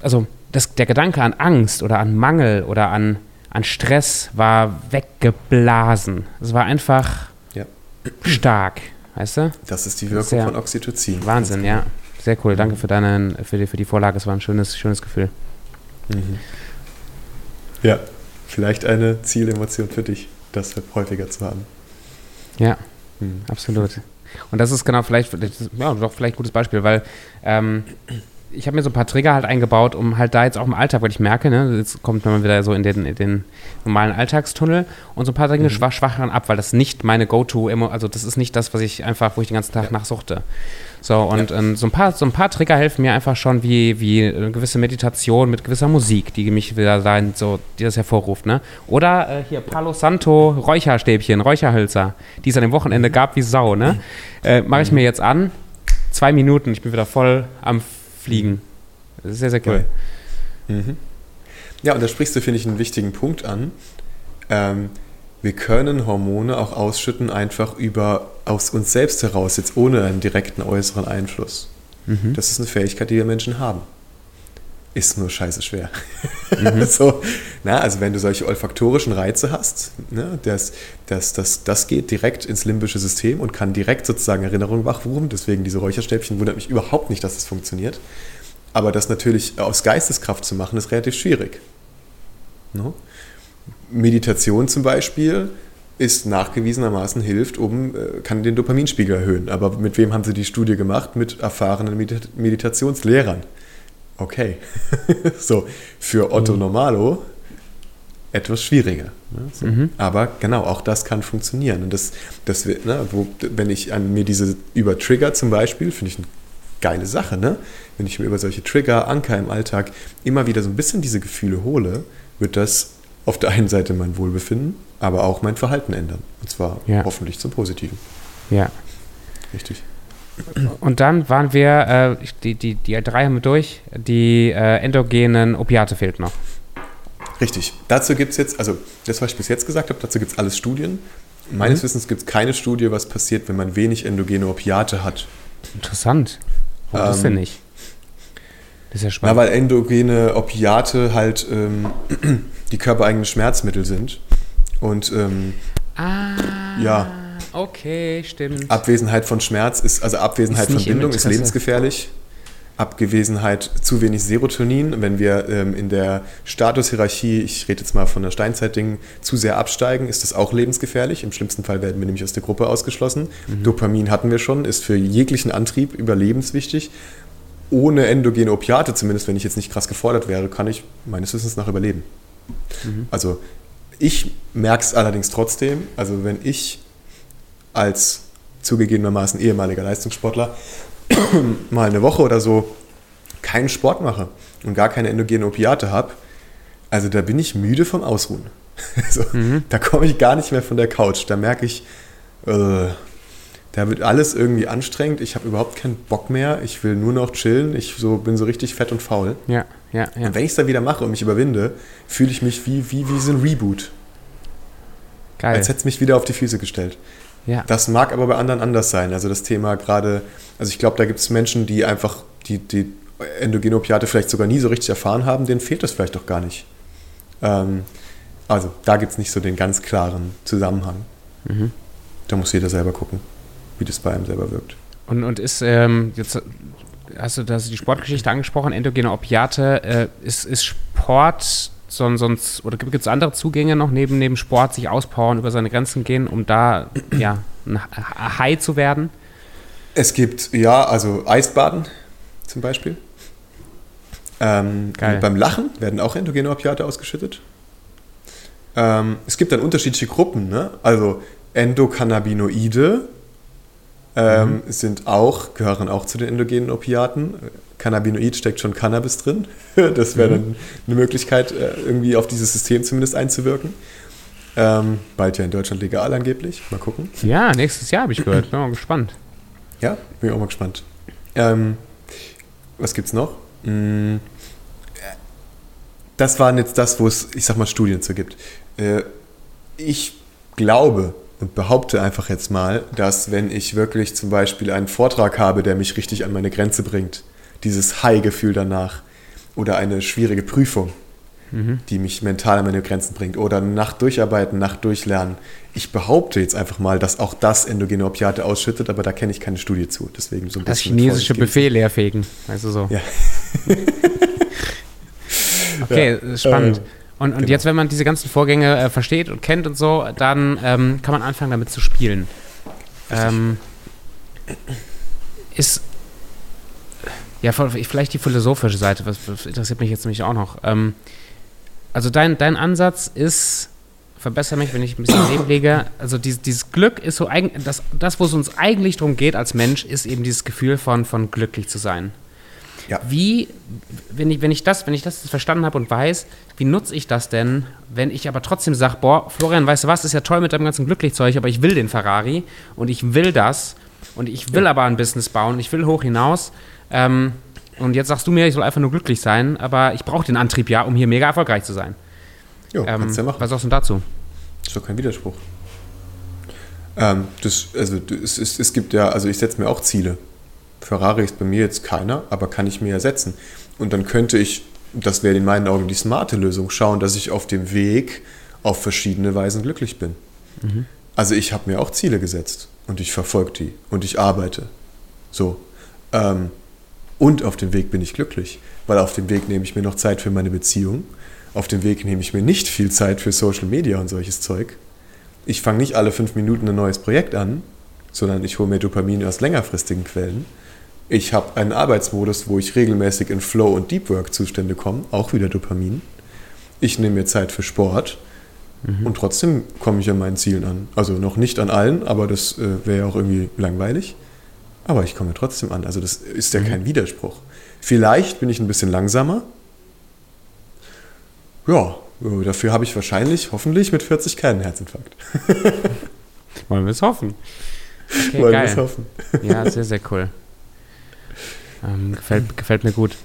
also das, der Gedanke an Angst oder an Mangel oder an, an Stress war weggeblasen. Es war einfach ja. stark, weißt du? Das ist die Wirkung von Oxytocin. Wahnsinn, ja. Sehr cool. Danke für, deine, für, die, für die Vorlage. Es war ein schönes, schönes Gefühl. Mhm. Ja, vielleicht eine Zielemotion für dich, das häufiger zu haben. Ja, mhm. absolut. Und das ist genau vielleicht, ja, doch vielleicht ein gutes Beispiel, weil ähm, ich habe mir so ein paar Trigger halt eingebaut, um halt da jetzt auch im Alltag, weil ich merke, ne, jetzt kommt man wieder so in den, in den normalen Alltagstunnel und so ein paar Dinge mhm. schwach, schwacheren ab, weil das nicht meine Go-To, also das ist nicht das, was ich einfach, wo ich den ganzen Tag ja. nachsuchte. So, und ja. ähm, so, ein paar, so ein paar Trigger helfen mir einfach schon, wie, wie eine gewisse Meditation mit gewisser Musik, die mich wieder da so, die das hervorruft, ne? Oder äh, hier Palo Santo Räucherstäbchen, Räucherhölzer, die es an dem Wochenende gab wie Sau, ne? Äh, Mache ich mir jetzt an, zwei Minuten, ich bin wieder voll am Fliegen. Das ist sehr, sehr cool. Mhm. Ja, und da sprichst du, finde ich, einen wichtigen Punkt an. Ähm, wir können Hormone auch ausschütten, einfach über aus uns selbst heraus, jetzt ohne einen direkten äußeren Einfluss. Mhm. Das ist eine Fähigkeit, die wir Menschen haben. Ist nur scheiße schwer. Mhm. so, na, also wenn du solche olfaktorischen Reize hast, ne, das, das, das, das geht direkt ins limbische System und kann direkt sozusagen Erinnerungen wachrufen. Deswegen diese Räucherstäbchen wundert mich überhaupt nicht, dass das funktioniert. Aber das natürlich aus Geisteskraft zu machen, ist relativ schwierig. No? Meditation zum Beispiel ist nachgewiesenermaßen hilft, um, äh, kann den Dopaminspiegel erhöhen. Aber mit wem haben sie die Studie gemacht? Mit erfahrenen Meditationslehrern. Okay. so, für Otto mhm. Normalo etwas schwieriger. Ne? So. Mhm. Aber genau, auch das kann funktionieren. Und das, das ne, wo, wenn ich an mir diese über Trigger zum Beispiel, finde ich eine geile Sache, ne? Wenn ich mir über solche Trigger, Anker im Alltag immer wieder so ein bisschen diese Gefühle hole, wird das auf der einen Seite mein Wohlbefinden, aber auch mein Verhalten ändern. Und zwar ja. hoffentlich zum Positiven. Ja. Richtig. Und dann waren wir, äh, die, die, die drei haben wir durch, die äh, endogenen Opiate fehlt noch. Richtig. Dazu gibt es jetzt, also das, was ich bis jetzt gesagt habe, dazu gibt es alles Studien. Meines mhm. Wissens gibt es keine Studie, was passiert, wenn man wenig endogene Opiate hat. Interessant. Warum ähm, das denn nicht? Das ist ja spannend. Na, weil endogene Opiate halt ähm, die körpereigenen Schmerzmittel sind. Und ähm, ah, ja. Okay, stimmt. Abwesenheit von Schmerz ist, also Abwesenheit ist von Bindung ist lebensgefährlich. Abwesenheit zu wenig Serotonin, wenn wir ähm, in der Statushierarchie, ich rede jetzt mal von der Steinzeitding, zu sehr absteigen, ist das auch lebensgefährlich. Im schlimmsten Fall werden wir nämlich aus der Gruppe ausgeschlossen. Mhm. Dopamin hatten wir schon, ist für jeglichen Antrieb überlebenswichtig ohne endogene Opiate, zumindest wenn ich jetzt nicht krass gefordert wäre, kann ich meines Wissens nach überleben. Mhm. Also ich merke es allerdings trotzdem, also wenn ich als zugegebenermaßen ehemaliger Leistungssportler mal eine Woche oder so keinen Sport mache und gar keine endogene Opiate habe, also da bin ich müde vom Ausruhen. Also, mhm. Da komme ich gar nicht mehr von der Couch. Da merke ich, äh, da wird alles irgendwie anstrengend. Ich habe überhaupt keinen Bock mehr. Ich will nur noch chillen. Ich so, bin so richtig fett und faul. Ja, ja, ja. Und wenn ich es dann wieder mache und mich überwinde, fühle ich mich wie, wie, wie so ein Reboot. Geil. Als hätte es mich wieder auf die Füße gestellt. Ja. Das mag aber bei anderen anders sein. Also das Thema gerade, also ich glaube, da gibt es Menschen, die einfach die, die endogene Opiate vielleicht sogar nie so richtig erfahren haben, denen fehlt das vielleicht doch gar nicht. Ähm, also da gibt es nicht so den ganz klaren Zusammenhang. Mhm. Da muss jeder selber gucken, wie das bei einem selber wirkt. Und, und ist, ähm, jetzt hast du, hast du die Sportgeschichte angesprochen, endogene Opiate, äh, ist, ist Sport son, sonst, oder gibt es andere Zugänge noch neben, neben Sport, sich auspowern, über seine Grenzen gehen, um da ja, ein High zu werden? Es gibt, ja, also Eisbaden zum Beispiel. Ähm, beim Lachen werden auch endogene Opiate ausgeschüttet. Ähm, es gibt dann unterschiedliche Gruppen, ne? Also Endokannabinoide ähm, sind auch, gehören auch zu den endogenen Opiaten. Cannabinoid steckt schon Cannabis drin. Das wäre dann eine Möglichkeit, äh, irgendwie auf dieses System zumindest einzuwirken. Ähm, bald ja in Deutschland legal angeblich. Mal gucken. Ja, nächstes Jahr habe ich gehört. Bin mal gespannt. Ja, bin ich auch mal gespannt. Ähm, was gibt's noch? Mm, Das waren jetzt das, wo es, ich sag mal, Studien zu gibt. Äh, Ich glaube und behaupte einfach jetzt mal, dass wenn ich wirklich zum Beispiel einen Vortrag habe, der mich richtig an meine Grenze bringt, dieses High-Gefühl danach oder eine schwierige Prüfung, die mich mental an meine Grenzen bringt oder Nacht durcharbeiten, Nacht durchlernen. Ich behaupte jetzt einfach mal, dass auch das endogene Opiate ausschüttet, aber da kenne ich keine Studie zu. Deswegen so ein Das bisschen chinesische Buffet leerfegen. Weißt du so. Ja. Okay, Ja. spannend. Ähm, Und, und genau. jetzt, wenn man diese ganzen Vorgänge äh, versteht und kennt und so, dann ähm, kann man anfangen, damit zu spielen. Ähm, ist ja vielleicht die philosophische Seite, was, was interessiert mich jetzt nämlich auch noch. Ähm, also dein, dein Ansatz ist, verbessere mich, wenn ich ein bisschen daneben lege, also dieses, dieses Glück ist so eigen, das, das, wo es uns eigentlich darum geht als Mensch, ist eben dieses Gefühl von, von glücklich zu sein. Ja. Wie, wenn ich, wenn ich das, wenn ich das verstanden habe und weiß, wie nutze ich das denn, wenn ich aber trotzdem sage, boah, Florian, weißt du was, ist ja toll mit deinem ganzen Glücklichzeug, aber ich will den Ferrari und ich will das und ich will aber ein Business bauen, ich will hoch hinaus. Ähm, und jetzt sagst du mir, ich soll einfach nur glücklich sein, aber ich brauche den Antrieb ja, um hier mega erfolgreich zu sein. Jo, Ähm, kannst du ja machen. was sagst du dazu? Ist doch kein Widerspruch. Ähm, das, also, es, es, es gibt ja, also ich setze mir auch Ziele. Ferrari ist bei mir jetzt keiner, aber kann ich mir ja setzen. Und dann könnte ich, das wäre in meinen Augen die smarte Lösung, schauen, dass ich auf dem Weg auf verschiedene Weisen glücklich bin. Also ich habe mir auch Ziele gesetzt und ich verfolge die und ich arbeite. So. Ähm, und auf dem Weg bin ich glücklich, weil auf dem Weg nehme ich mir noch Zeit für meine Beziehung. Auf dem Weg nehme ich mir nicht viel Zeit für Social Media und solches Zeug. Ich fange nicht alle fünf Minuten ein neues Projekt an, sondern ich hole mir Dopamin aus längerfristigen Quellen. Ich habe einen Arbeitsmodus, wo ich regelmäßig in Flow- und Deep Work-Zustände komme, auch wieder Dopamin. Ich nehme mir Zeit für Sport und trotzdem komme ich an meinen Zielen an. Also noch nicht an allen, aber das äh, wäre ja auch irgendwie langweilig. Aber ich komme trotzdem an. Also das ist ja kein Widerspruch. Vielleicht bin ich ein bisschen langsamer. Ja, äh, dafür habe ich wahrscheinlich, hoffentlich mit 40 keinen Herzinfarkt. Wollen wir es hoffen. Okay, Wollen wir es hoffen. Ja, sehr, sehr cool. Ähm, gefällt, gefällt mir gut.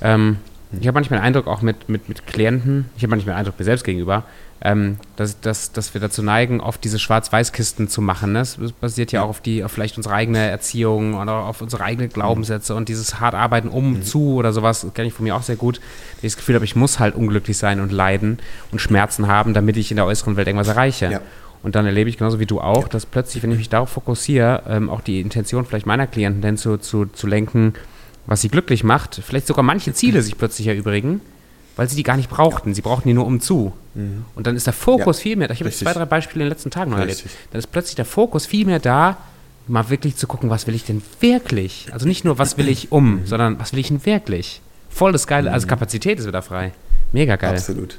Ähm, ich habe manchmal den Eindruck, auch mit, mit, mit Klienten, ich habe manchmal den Eindruck mir selbst gegenüber, ähm, dass, dass, dass wir dazu neigen, oft diese Schwarz-Weiß-Kisten zu machen. Ne? Das basiert ja auch auf, die, auf vielleicht unsere eigene Erziehung oder auf unsere eigenen Glaubenssätze und dieses hart arbeiten um, zu oder sowas, das kenne ich von mir auch sehr gut. Ich das Gefühl habe, ich muss halt unglücklich sein und leiden und Schmerzen haben, damit ich in der äußeren Welt irgendwas erreiche. Ja. Und dann erlebe ich genauso wie du auch, dass plötzlich, wenn ich mich darauf fokussiere, ähm, auch die Intention vielleicht meiner Klienten denn zu, zu, zu lenken, was sie glücklich macht, vielleicht sogar manche Ziele sich plötzlich erübrigen, weil sie die gar nicht brauchten. Sie brauchten die nur um zu. Und dann ist der Fokus Ja, viel mehr, ich habe zwei, drei Beispiele in den letzten Tagen noch erlebt, dann ist plötzlich der Fokus viel mehr da, mal wirklich zu gucken, was will ich denn wirklich? Also nicht nur, was will ich um, sondern was will ich denn wirklich? Voll das Geile, also Kapazität ist wieder frei. Mega geil. Absolut.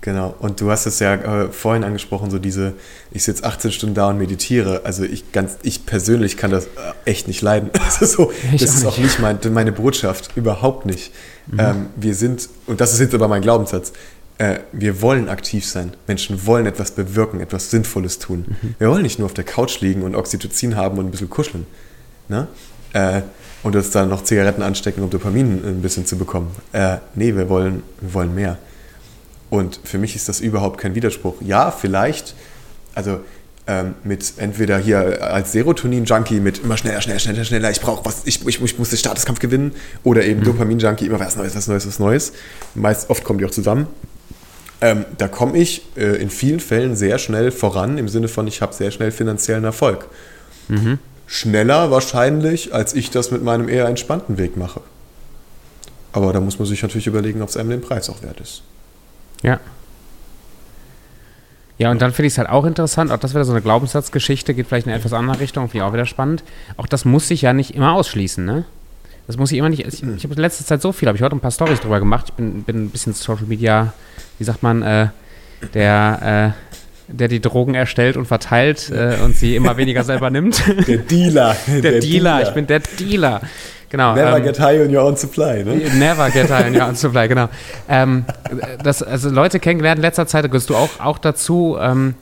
Genau. Und du hast es ja äh, vorhin angesprochen, so diese, ich sitze 18 Stunden da und meditiere. Also ich ganz, ich persönlich kann das äh, echt nicht leiden. Also so, Ich das auch ist auch nicht mein, meine Botschaft, überhaupt nicht. Mhm. Ähm, wir sind, und das ist jetzt aber mein Glaubenssatz, äh, wir wollen aktiv sein. Menschen wollen etwas bewirken, etwas Sinnvolles tun. Mhm. Wir wollen nicht nur auf der Couch liegen und Oxytocin haben und ein bisschen kuscheln. Ne? Äh, und uns dann noch Zigaretten anstecken, um Dopamin ein bisschen zu bekommen. Äh, nee, wir wollen, wir wollen mehr. Und für mich ist das überhaupt kein Widerspruch. Ja, vielleicht, also ähm, mit entweder hier als Serotonin-Junkie mit immer schneller, schneller, schneller, schneller, ich brauche was, ich, ich, ich muss den Statuskampf gewinnen, oder eben mhm. Dopamin-Junkie, immer was Neues, was Neues, was Neues. Meist, oft kommen die auch zusammen. Ähm, da komme ich äh, in vielen Fällen sehr schnell voran, im Sinne von, ich habe sehr schnell finanziellen Erfolg. Mhm. Schneller wahrscheinlich, als ich das mit meinem eher entspannten Weg mache. Aber da muss man sich natürlich überlegen, ob es einem den Preis auch wert ist. Ja. Ja, und dann finde ich es halt auch interessant, auch das wieder so eine Glaubenssatzgeschichte, geht vielleicht in eine etwas andere Richtung, finde ich auch wieder spannend. Auch das muss sich ja nicht immer ausschließen, ne? Das muss ich immer nicht. Ich, ich habe in letzter Zeit so viel, habe ich heute ein paar Stories drüber gemacht. Ich bin, bin ein bisschen Social Media, wie sagt man, äh, der, äh, der die Drogen erstellt und verteilt äh, und sie immer weniger selber nimmt. Der Dealer. der, der Dealer. Dealer, ich bin der Dealer. Genau. Never ähm, get high on your own supply, ne? Never get high on your own supply, genau. Ähm, das, also Leute kennengelernt in letzter Zeit, da gehörst du auch, auch dazu. Ähm,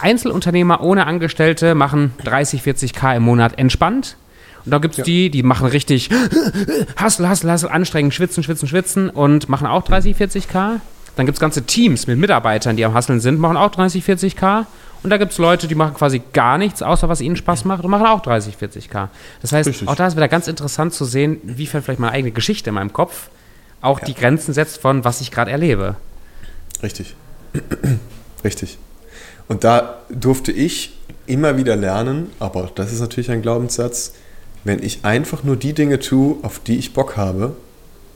Einzelunternehmer ohne Angestellte machen 30, 40 K im Monat entspannt. Und da gibt es ja. die, die machen richtig Hustle, Hustle, Hustle, anstrengend, schwitzen, schwitzen, schwitzen und machen auch 30, 40 K. Dann gibt es ganze Teams mit Mitarbeitern, die am Hasseln sind, machen auch 30, 40 K. Und da gibt es Leute, die machen quasi gar nichts, außer was ihnen Spaß macht und machen auch 30, 40 K. Das heißt, Richtig. auch da ist wieder ganz interessant zu sehen, wie vielleicht meine eigene Geschichte in meinem Kopf auch ja. die Grenzen setzt von, was ich gerade erlebe. Richtig. Richtig. Und da durfte ich immer wieder lernen, aber das ist natürlich ein Glaubenssatz, wenn ich einfach nur die Dinge tue, auf die ich Bock habe,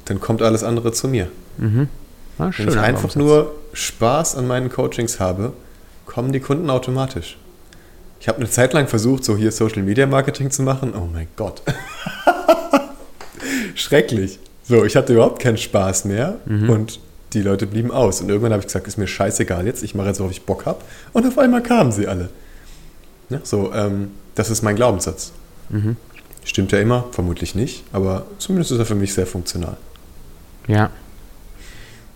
dann kommt alles andere zu mir. Mhm. Ah, wenn ich einfach nur Spaß an meinen Coachings habe, kommen die Kunden automatisch. Ich habe eine Zeit lang versucht, so hier Social Media Marketing zu machen. Oh mein Gott. Schrecklich. So, ich hatte überhaupt keinen Spaß mehr mhm. und die Leute blieben aus. Und irgendwann habe ich gesagt, ist mir scheißegal jetzt, ich mache jetzt, worauf ich Bock habe. Und auf einmal kamen sie alle. Ja, so, ähm, das ist mein Glaubenssatz. Mhm. Stimmt ja immer, vermutlich nicht, aber zumindest ist er für mich sehr funktional. Ja.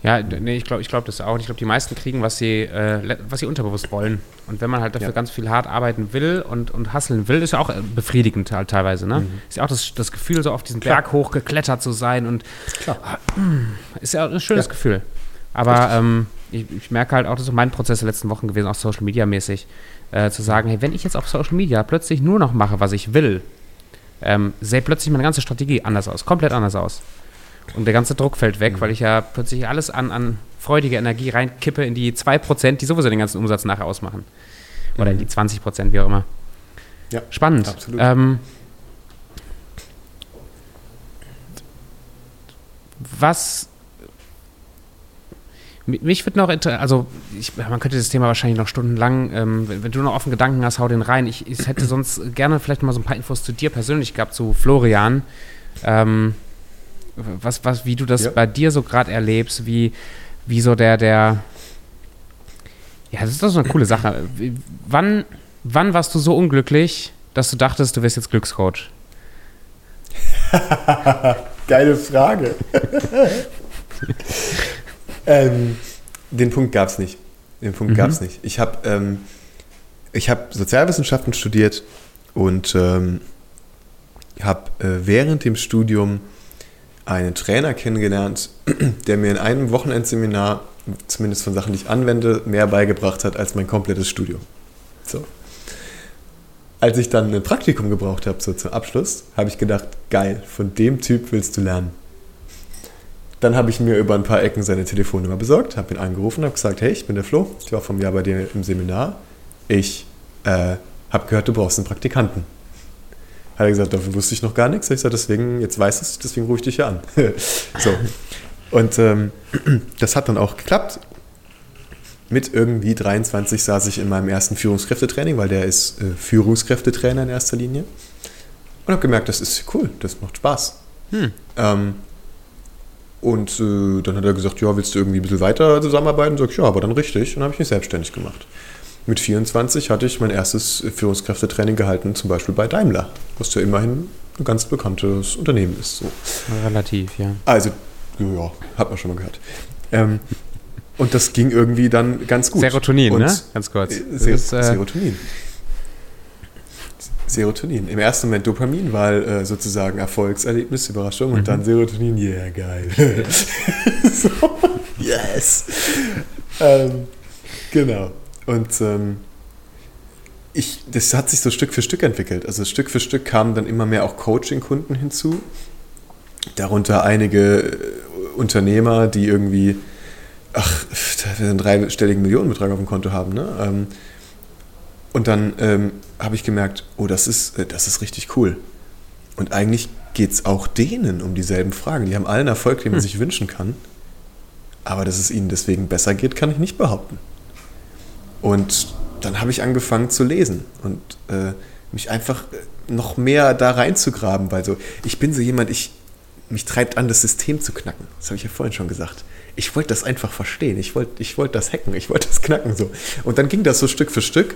Ja, nee, ich glaube ich glaub das auch. Ich glaube, die meisten kriegen, was sie, äh, was sie unterbewusst wollen. Und wenn man halt dafür ja. ganz viel hart arbeiten will und, und hasseln will, ist ja auch äh, befriedigend halt teilweise. Ne? Mhm. Ist ja auch das, das Gefühl, so auf diesen Klar. Berg hoch geklettert zu sein. Und Klar. Äh, ist ja ein schönes ja. Gefühl. Aber ähm, ich, ich, merke halt auch, das ist mein Prozess der letzten Wochen gewesen, auch Social Media mäßig, äh, zu sagen, hey, wenn ich jetzt auf Social Media plötzlich nur noch mache, was ich will, ähm, sähe plötzlich meine ganze Strategie anders aus, komplett anders aus. Und der ganze Druck fällt weg, mhm. weil ich ja plötzlich alles an, an freudige Energie reinkippe in die 2%, die sowieso den ganzen Umsatz nachher ausmachen. Oder mhm. in die 20%, wie auch immer. Ja, Spannend. Absolut. Ähm, was mich würde noch interessieren, also ich, man könnte das Thema wahrscheinlich noch stundenlang, ähm, wenn, wenn, du noch offen Gedanken hast, hau den rein. Ich, ich hätte sonst gerne vielleicht mal so ein paar Infos zu dir persönlich gehabt, zu Florian. Ähm, was, was, wie du das ja. bei dir so gerade erlebst, wie, wie so der, der, ja, das ist doch so eine coole Sache. Wann, wann warst du so unglücklich, dass du dachtest, du wirst jetzt Glückscoach? Geile Frage. ähm, den Punkt gab es nicht. Den Punkt mhm. gab es nicht. Ich habe ähm, hab Sozialwissenschaften studiert und ähm, habe äh, während dem Studium einen Trainer kennengelernt, der mir in einem Wochenendseminar, zumindest von Sachen, die ich anwende, mehr beigebracht hat als mein komplettes Studium. So. Als ich dann ein Praktikum gebraucht habe, so zum Abschluss, habe ich gedacht, geil, von dem Typ willst du lernen. Dann habe ich mir über ein paar Ecken seine Telefonnummer besorgt, habe ihn angerufen, habe gesagt, hey, ich bin der Flo, ich war vom Jahr bei dir im Seminar. Ich äh, habe gehört, du brauchst einen Praktikanten. Hat er gesagt, davon wusste ich noch gar nichts. Ich sage, deswegen, jetzt weiß es, deswegen rufe ich dich ja an. so. Und ähm, das hat dann auch geklappt. Mit irgendwie 23 saß ich in meinem ersten Führungskräftetraining, weil der ist äh, Führungskräftetrainer in erster Linie. Und habe gemerkt, das ist cool, das macht Spaß. Hm. Ähm, und äh, dann hat er gesagt, ja, willst du irgendwie ein bisschen weiter zusammenarbeiten? Sag ich, ja, aber dann richtig. Und habe ich mich selbstständig gemacht. Mit 24 hatte ich mein erstes Führungskräftetraining gehalten, zum Beispiel bei Daimler, was ja immerhin ein ganz bekanntes Unternehmen ist. So. Relativ, ja. Also, ja, hat man schon mal gehört. Ähm, Und das ging irgendwie dann ganz gut. Serotonin, und ne? Ganz kurz. Ser ist, äh Serotonin. Serotonin. Im ersten Moment Dopamin, weil äh, sozusagen Erfolgserlebnis, Überraschung mhm. und dann Serotonin, yeah, geil. so, yes. ähm, genau. Und ähm, ich, das hat sich so Stück für Stück entwickelt. Also Stück für Stück kamen dann immer mehr auch Coaching-Kunden hinzu. Darunter einige äh, Unternehmer, die irgendwie, ach, einen dreistelligen Millionenbetrag auf dem Konto haben. Ne? Ähm, und dann ähm, habe ich gemerkt, oh, das ist, äh, das ist richtig cool. Und eigentlich geht es auch denen um dieselben Fragen. Die haben allen Erfolg, den man hm. sich wünschen kann. Aber dass es ihnen deswegen besser geht, kann ich nicht behaupten. Und dann habe ich angefangen zu lesen und äh, mich einfach äh, noch mehr da reinzugraben, weil so, ich bin so jemand, ich, mich treibt an, das System zu knacken. Das habe ich ja vorhin schon gesagt. Ich wollte das einfach verstehen. Ich wollte ich wollt das hacken. Ich wollte das knacken so. Und dann ging das so Stück für Stück.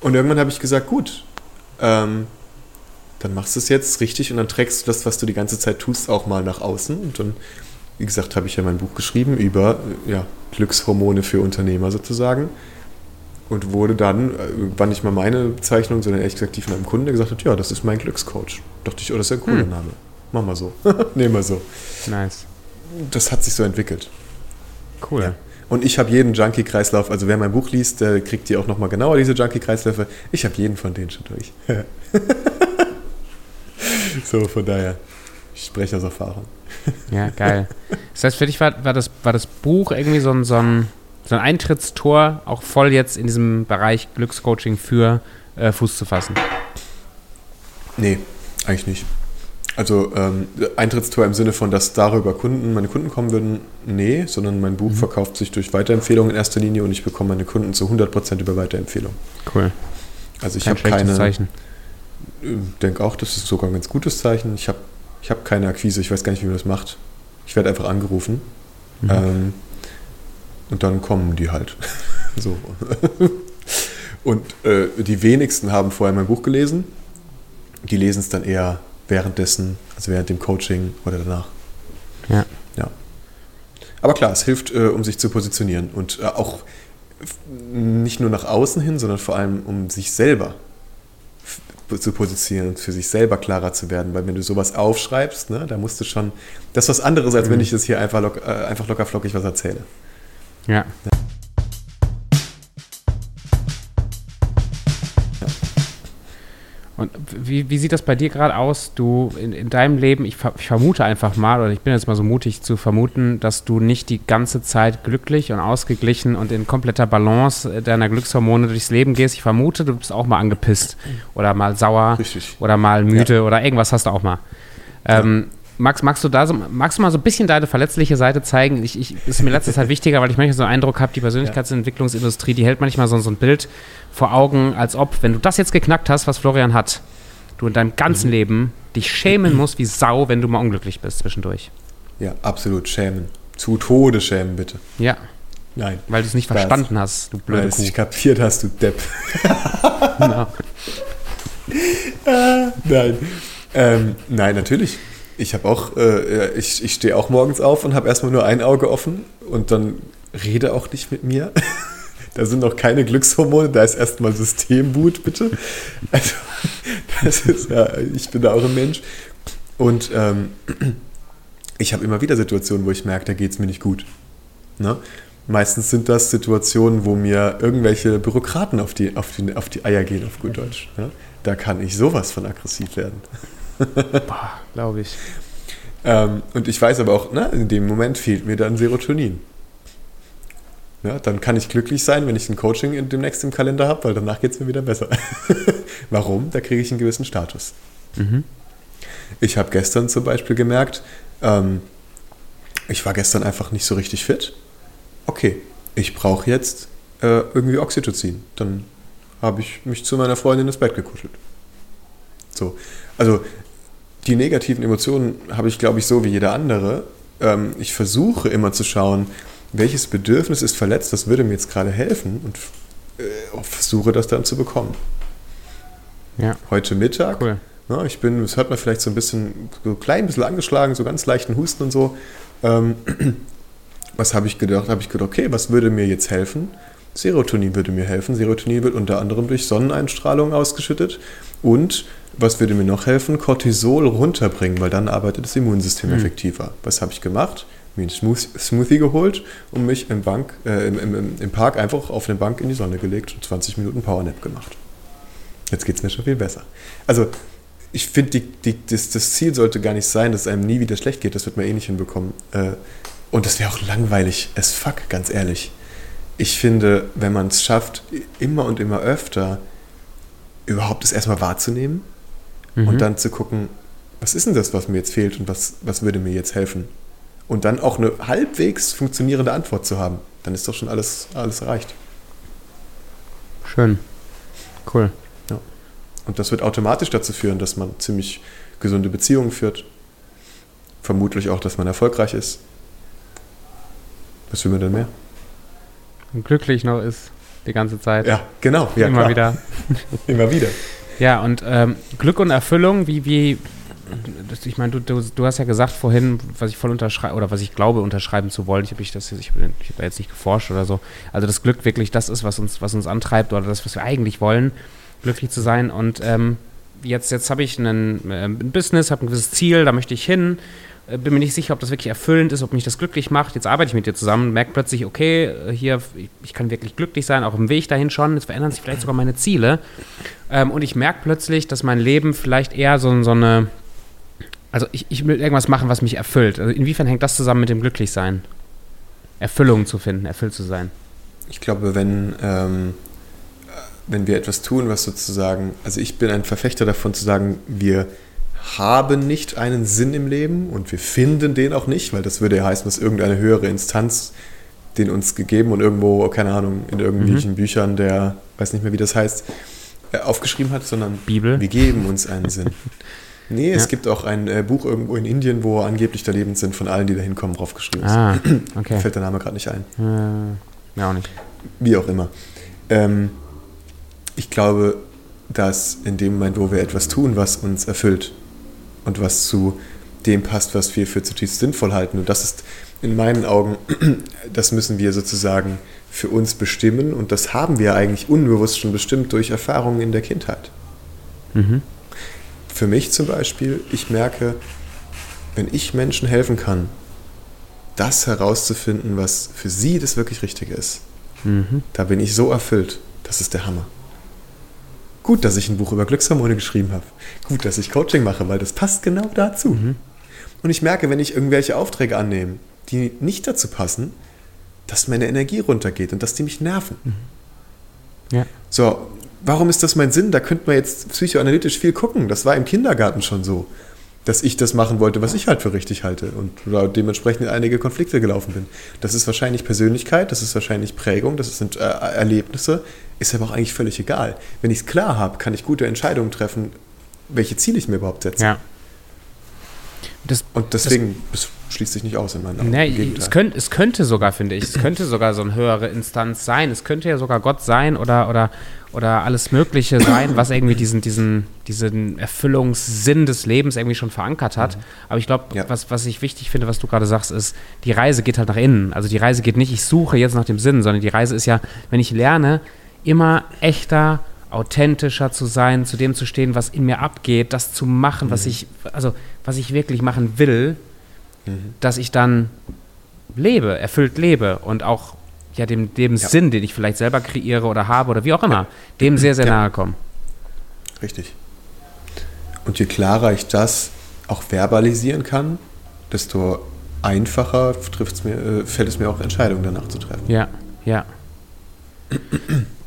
Und irgendwann habe ich gesagt, gut, ähm, dann machst du es jetzt richtig und dann trägst du das, was du die ganze Zeit tust, auch mal nach außen. Und dann, wie gesagt, habe ich ja mein Buch geschrieben über ja, Glückshormone für Unternehmer sozusagen und wurde dann, äh, war nicht mal meine Bezeichnung, sondern ehrlich gesagt die von einem Kunden, der gesagt hat, ja, das ist mein Glückscoach. Dachte ich, oh, das ist ein cooler hm. Name. Mach mal so. Nehmen wir so. Nice. Das hat sich so entwickelt. Cool. Ja. Und ich habe jeden Junkie-Kreislauf, also wer mein Buch liest, der kriegt die auch nochmal genauer, diese Junkie-Kreisläufe. Ich habe jeden von denen schon durch. so, von daher, ich spreche aus Erfahrung. ja, geil. Das heißt, für dich war, war, das, war das Buch irgendwie so ein, so ein so ein Eintrittstor auch voll jetzt in diesem Bereich Glückscoaching für äh, Fuß zu fassen? Nee, eigentlich nicht. Also ähm, Eintrittstor im Sinne von, dass darüber Kunden, meine Kunden kommen würden, nee, sondern mein Buch mhm. verkauft sich durch Weiterempfehlung in erster Linie und ich bekomme meine Kunden zu 100% über Weiterempfehlung. Cool. Also ich habe keine... Zeichen. Ich denke auch, das ist sogar ein ganz gutes Zeichen. Ich habe ich hab keine Akquise, ich weiß gar nicht, wie man das macht. Ich werde einfach angerufen. Mhm. Ähm, und dann kommen die halt. so. Und äh, die wenigsten haben vorher mein Buch gelesen. Die lesen es dann eher währenddessen, also während dem Coaching oder danach. Ja. Ja. Aber klar, es hilft, äh, um sich zu positionieren und äh, auch nicht nur nach außen hin, sondern vor allem, um sich selber zu positionieren und für sich selber klarer zu werden. Weil wenn du sowas aufschreibst, ne, da musst du schon, das ist was anderes, als mhm. wenn ich das hier einfach, lock, äh, einfach locker flockig was erzähle. Ja. Und wie, wie sieht das bei dir gerade aus? Du in, in deinem Leben, ich, ich, vermute einfach mal, oder ich bin jetzt mal so mutig zu vermuten, dass du nicht die ganze Zeit glücklich und ausgeglichen und in kompletter Balance deiner Glückshormone durchs Leben gehst. Ich vermute, du bist auch mal angepisst oder mal sauer Richtig. oder mal müde ja. oder irgendwas hast du auch mal. Ähm, ja. Max, magst du da so, magst du mal so ein bisschen deine verletzliche Seite zeigen? Ich, ich ist mir letzte Zeit wichtiger, weil ich manchmal so einen Eindruck habe, die Persönlichkeitsentwicklungsindustrie, die hält manchmal so, so ein Bild vor Augen, als ob, wenn du das jetzt geknackt hast, was Florian hat, du in deinem ganzen mhm. Leben dich schämen musst wie Sau, wenn du mal unglücklich bist zwischendurch. Ja, absolut schämen. Zu Tode schämen, bitte. Ja. Nein. Weil du es nicht verstanden hast, du blöde Weil du es nicht kapiert hast, du Depp. no. ah, nein. Ähm, nein, natürlich ich habe auch, äh, ich, ich stehe auch morgens auf und habe erstmal nur ein Auge offen und dann rede auch nicht mit mir. da sind noch keine Glückshormone, da ist erstmal Systemboot, bitte. Also, das ist ja, ich bin da auch ein Mensch. Und ähm, ich habe immer wieder Situationen, wo ich merke, da geht es mir nicht gut. Ne? Meistens sind das Situationen, wo mir irgendwelche Bürokraten auf die, auf die, auf die Eier gehen, auf gut Deutsch. Ne? Da kann ich sowas von aggressiv werden. Glaube ich. Ähm, und ich weiß aber auch, ne, in dem Moment fehlt mir dann Serotonin. Ja, dann kann ich glücklich sein, wenn ich ein Coaching demnächst im Kalender habe, weil danach geht es mir wieder besser. Warum? Da kriege ich einen gewissen Status. Mhm. Ich habe gestern zum Beispiel gemerkt, ähm, ich war gestern einfach nicht so richtig fit. Okay, ich brauche jetzt äh, irgendwie Oxytocin. Dann habe ich mich zu meiner Freundin ins Bett gekuschelt. So, also die negativen Emotionen habe ich, glaube ich, so wie jeder andere. Ähm, ich versuche immer zu schauen, welches Bedürfnis ist verletzt, das würde mir jetzt gerade helfen und äh, versuche das dann zu bekommen. Ja. Heute Mittag. Cool. Ja, ich bin, das hört man vielleicht so ein bisschen, so klein bisschen angeschlagen, so ganz leichten Husten und so. Ähm, was habe ich gedacht? Habe ich gedacht, okay, was würde mir jetzt helfen? Serotonin würde mir helfen. Serotonin wird unter anderem durch Sonneneinstrahlung ausgeschüttet. Und was würde mir noch helfen? Cortisol runterbringen, weil dann arbeitet das Immunsystem mhm. effektiver. Was habe ich gemacht? Mir einen Smoothie geholt und mich im, Bank, äh, im, im, im Park einfach auf eine Bank in die Sonne gelegt und 20 Minuten Powernap gemacht. Jetzt geht es mir schon viel besser. Also ich finde, das, das, Ziel sollte gar nicht sein, dass es einem nie wieder schlecht geht. Das wird man eh nicht hinbekommen. Äh, und das wäre auch langweilig as fuck, ganz ehrlich. Ich finde, wenn man es schafft, immer und immer öfter überhaupt es erstmal wahrzunehmen mhm. und dann zu gucken, was ist denn das, was mir jetzt fehlt und was, was würde mir jetzt helfen? Und dann auch eine halbwegs funktionierende Antwort zu haben, dann ist doch schon alles, alles erreicht. Schön. Cool. Ja. Und das wird automatisch dazu führen, dass man ziemlich gesunde Beziehungen führt. Vermutlich auch, dass man erfolgreich ist. Was will man denn mehr? Glücklich noch ist die ganze Zeit. Ja, genau. Ja, Immer klar. wieder. Immer wieder. Ja, und ähm, Glück und Erfüllung, wie, wie, ich meine, du, du, du, hast ja gesagt vorhin, was ich voll unterschreibe, oder was ich glaube, unterschreiben zu wollen. Ich habe ich das, ich, ich habe da jetzt nicht geforscht oder so. Also das Glück wirklich das ist, was uns, was uns antreibt oder das, was wir eigentlich wollen, glücklich zu sein. Und ähm, jetzt, jetzt habe ich einen, äh, ein Business, habe ein gewisses Ziel, da möchte ich hin. Äh, bin mir nicht sicher, ob das wirklich erfüllend ist, ob mich das glücklich macht. Jetzt arbeite ich mit dir zusammen, merke plötzlich, okay, äh, hier, ich kann wirklich glücklich sein, auch im Weg dahin schon. Jetzt verändern sich vielleicht sogar meine Ziele. Ähm, und ich merke plötzlich, dass mein Leben vielleicht eher so, so eine, also ich, ich will irgendwas machen, was mich erfüllt. Also inwiefern hängt das zusammen mit dem Glücklichsein? Erfüllung zu finden, erfüllt zu sein. Ich glaube, wenn, ähm, wenn wir etwas tun, was sozusagen, also ich bin ein Verfechter davon zu sagen, wir haben nicht einen Sinn im Leben und wir finden den auch nicht, weil das würde ja heißen, dass irgendeine höhere Instanz den uns gegeben und irgendwo, keine Ahnung, in irgendwelchen mhm. Büchern, der, weiß nicht mehr, wie das heißt, äh, aufgeschrieben hat, sondern Bibel. wir geben uns einen Sinn. Nee, ja. es gibt auch ein äh, Buch irgendwo in Indien, wo angeblich der Lebenssinn von allen, die da hinkommen, draufgeschrieben ist. Ah, okay. Fällt der Name gerade nicht ein. Äh, ja, auch nicht. Wie auch immer. Ähm, ich glaube, dass in dem Moment, wo wir etwas tun, was uns erfüllt, und was zu dem passt, was wir für zutiefst sinnvoll halten. Und das ist in meinen Augen, das müssen wir sozusagen für uns bestimmen und das haben wir eigentlich unbewusst schon bestimmt durch Erfahrungen in der Kindheit. Mhm. Für mich zum Beispiel, ich merke, wenn ich Menschen helfen kann, das herauszufinden, was für sie das wirklich Richtige ist, mhm. da bin ich so erfüllt. Das ist der Hammer. Gut, dass ich ein Buch über Glückshormone geschrieben habe. Gut, dass ich Coaching mache, weil das passt genau dazu. Mhm. Und ich merke, wenn ich irgendwelche Aufträge annehme, die nicht dazu passen, dass meine Energie runtergeht und dass die mich nerven. Mhm. Ja. So, warum ist das mein Sinn? Da könnte man jetzt psychoanalytisch viel gucken. Das war im Kindergarten schon so dass ich das machen wollte, was ich halt für richtig halte und dementsprechend in einige Konflikte gelaufen bin. Das ist wahrscheinlich Persönlichkeit, das ist wahrscheinlich Prägung, das sind äh, Erlebnisse, ist aber auch eigentlich völlig egal. Wenn ich es klar habe, kann ich gute Entscheidungen treffen, welche Ziele ich mir überhaupt setze. Ja. Das, und deswegen, das, das, schließt sich nicht aus in meinen Augen. Nee, es, könnt, es könnte sogar, finde ich, es könnte sogar so eine höhere Instanz sein. Es könnte ja sogar Gott sein oder, oder oder alles Mögliche sein, was irgendwie diesen, diesen, diesen Erfüllungssinn des Lebens irgendwie schon verankert hat. Mhm. Aber ich glaube, ja. was, was ich wichtig finde, was du gerade sagst, ist, die Reise geht halt nach innen. Also die Reise geht nicht, ich suche jetzt nach dem Sinn, sondern die Reise ist ja, wenn ich lerne, immer echter, authentischer zu sein, zu dem zu stehen, was in mir abgeht, das zu machen, mhm. was ich, also was ich wirklich machen will, mhm. dass ich dann lebe, erfüllt lebe und auch ja, dem, dem ja. Sinn, den ich vielleicht selber kreiere oder habe oder wie auch immer, ja. dem sehr, sehr ja. nahe kommen. Richtig. Und je klarer ich das auch verbalisieren kann, desto einfacher mir, äh, fällt es mir auch, Entscheidungen danach zu treffen. Ja, ja.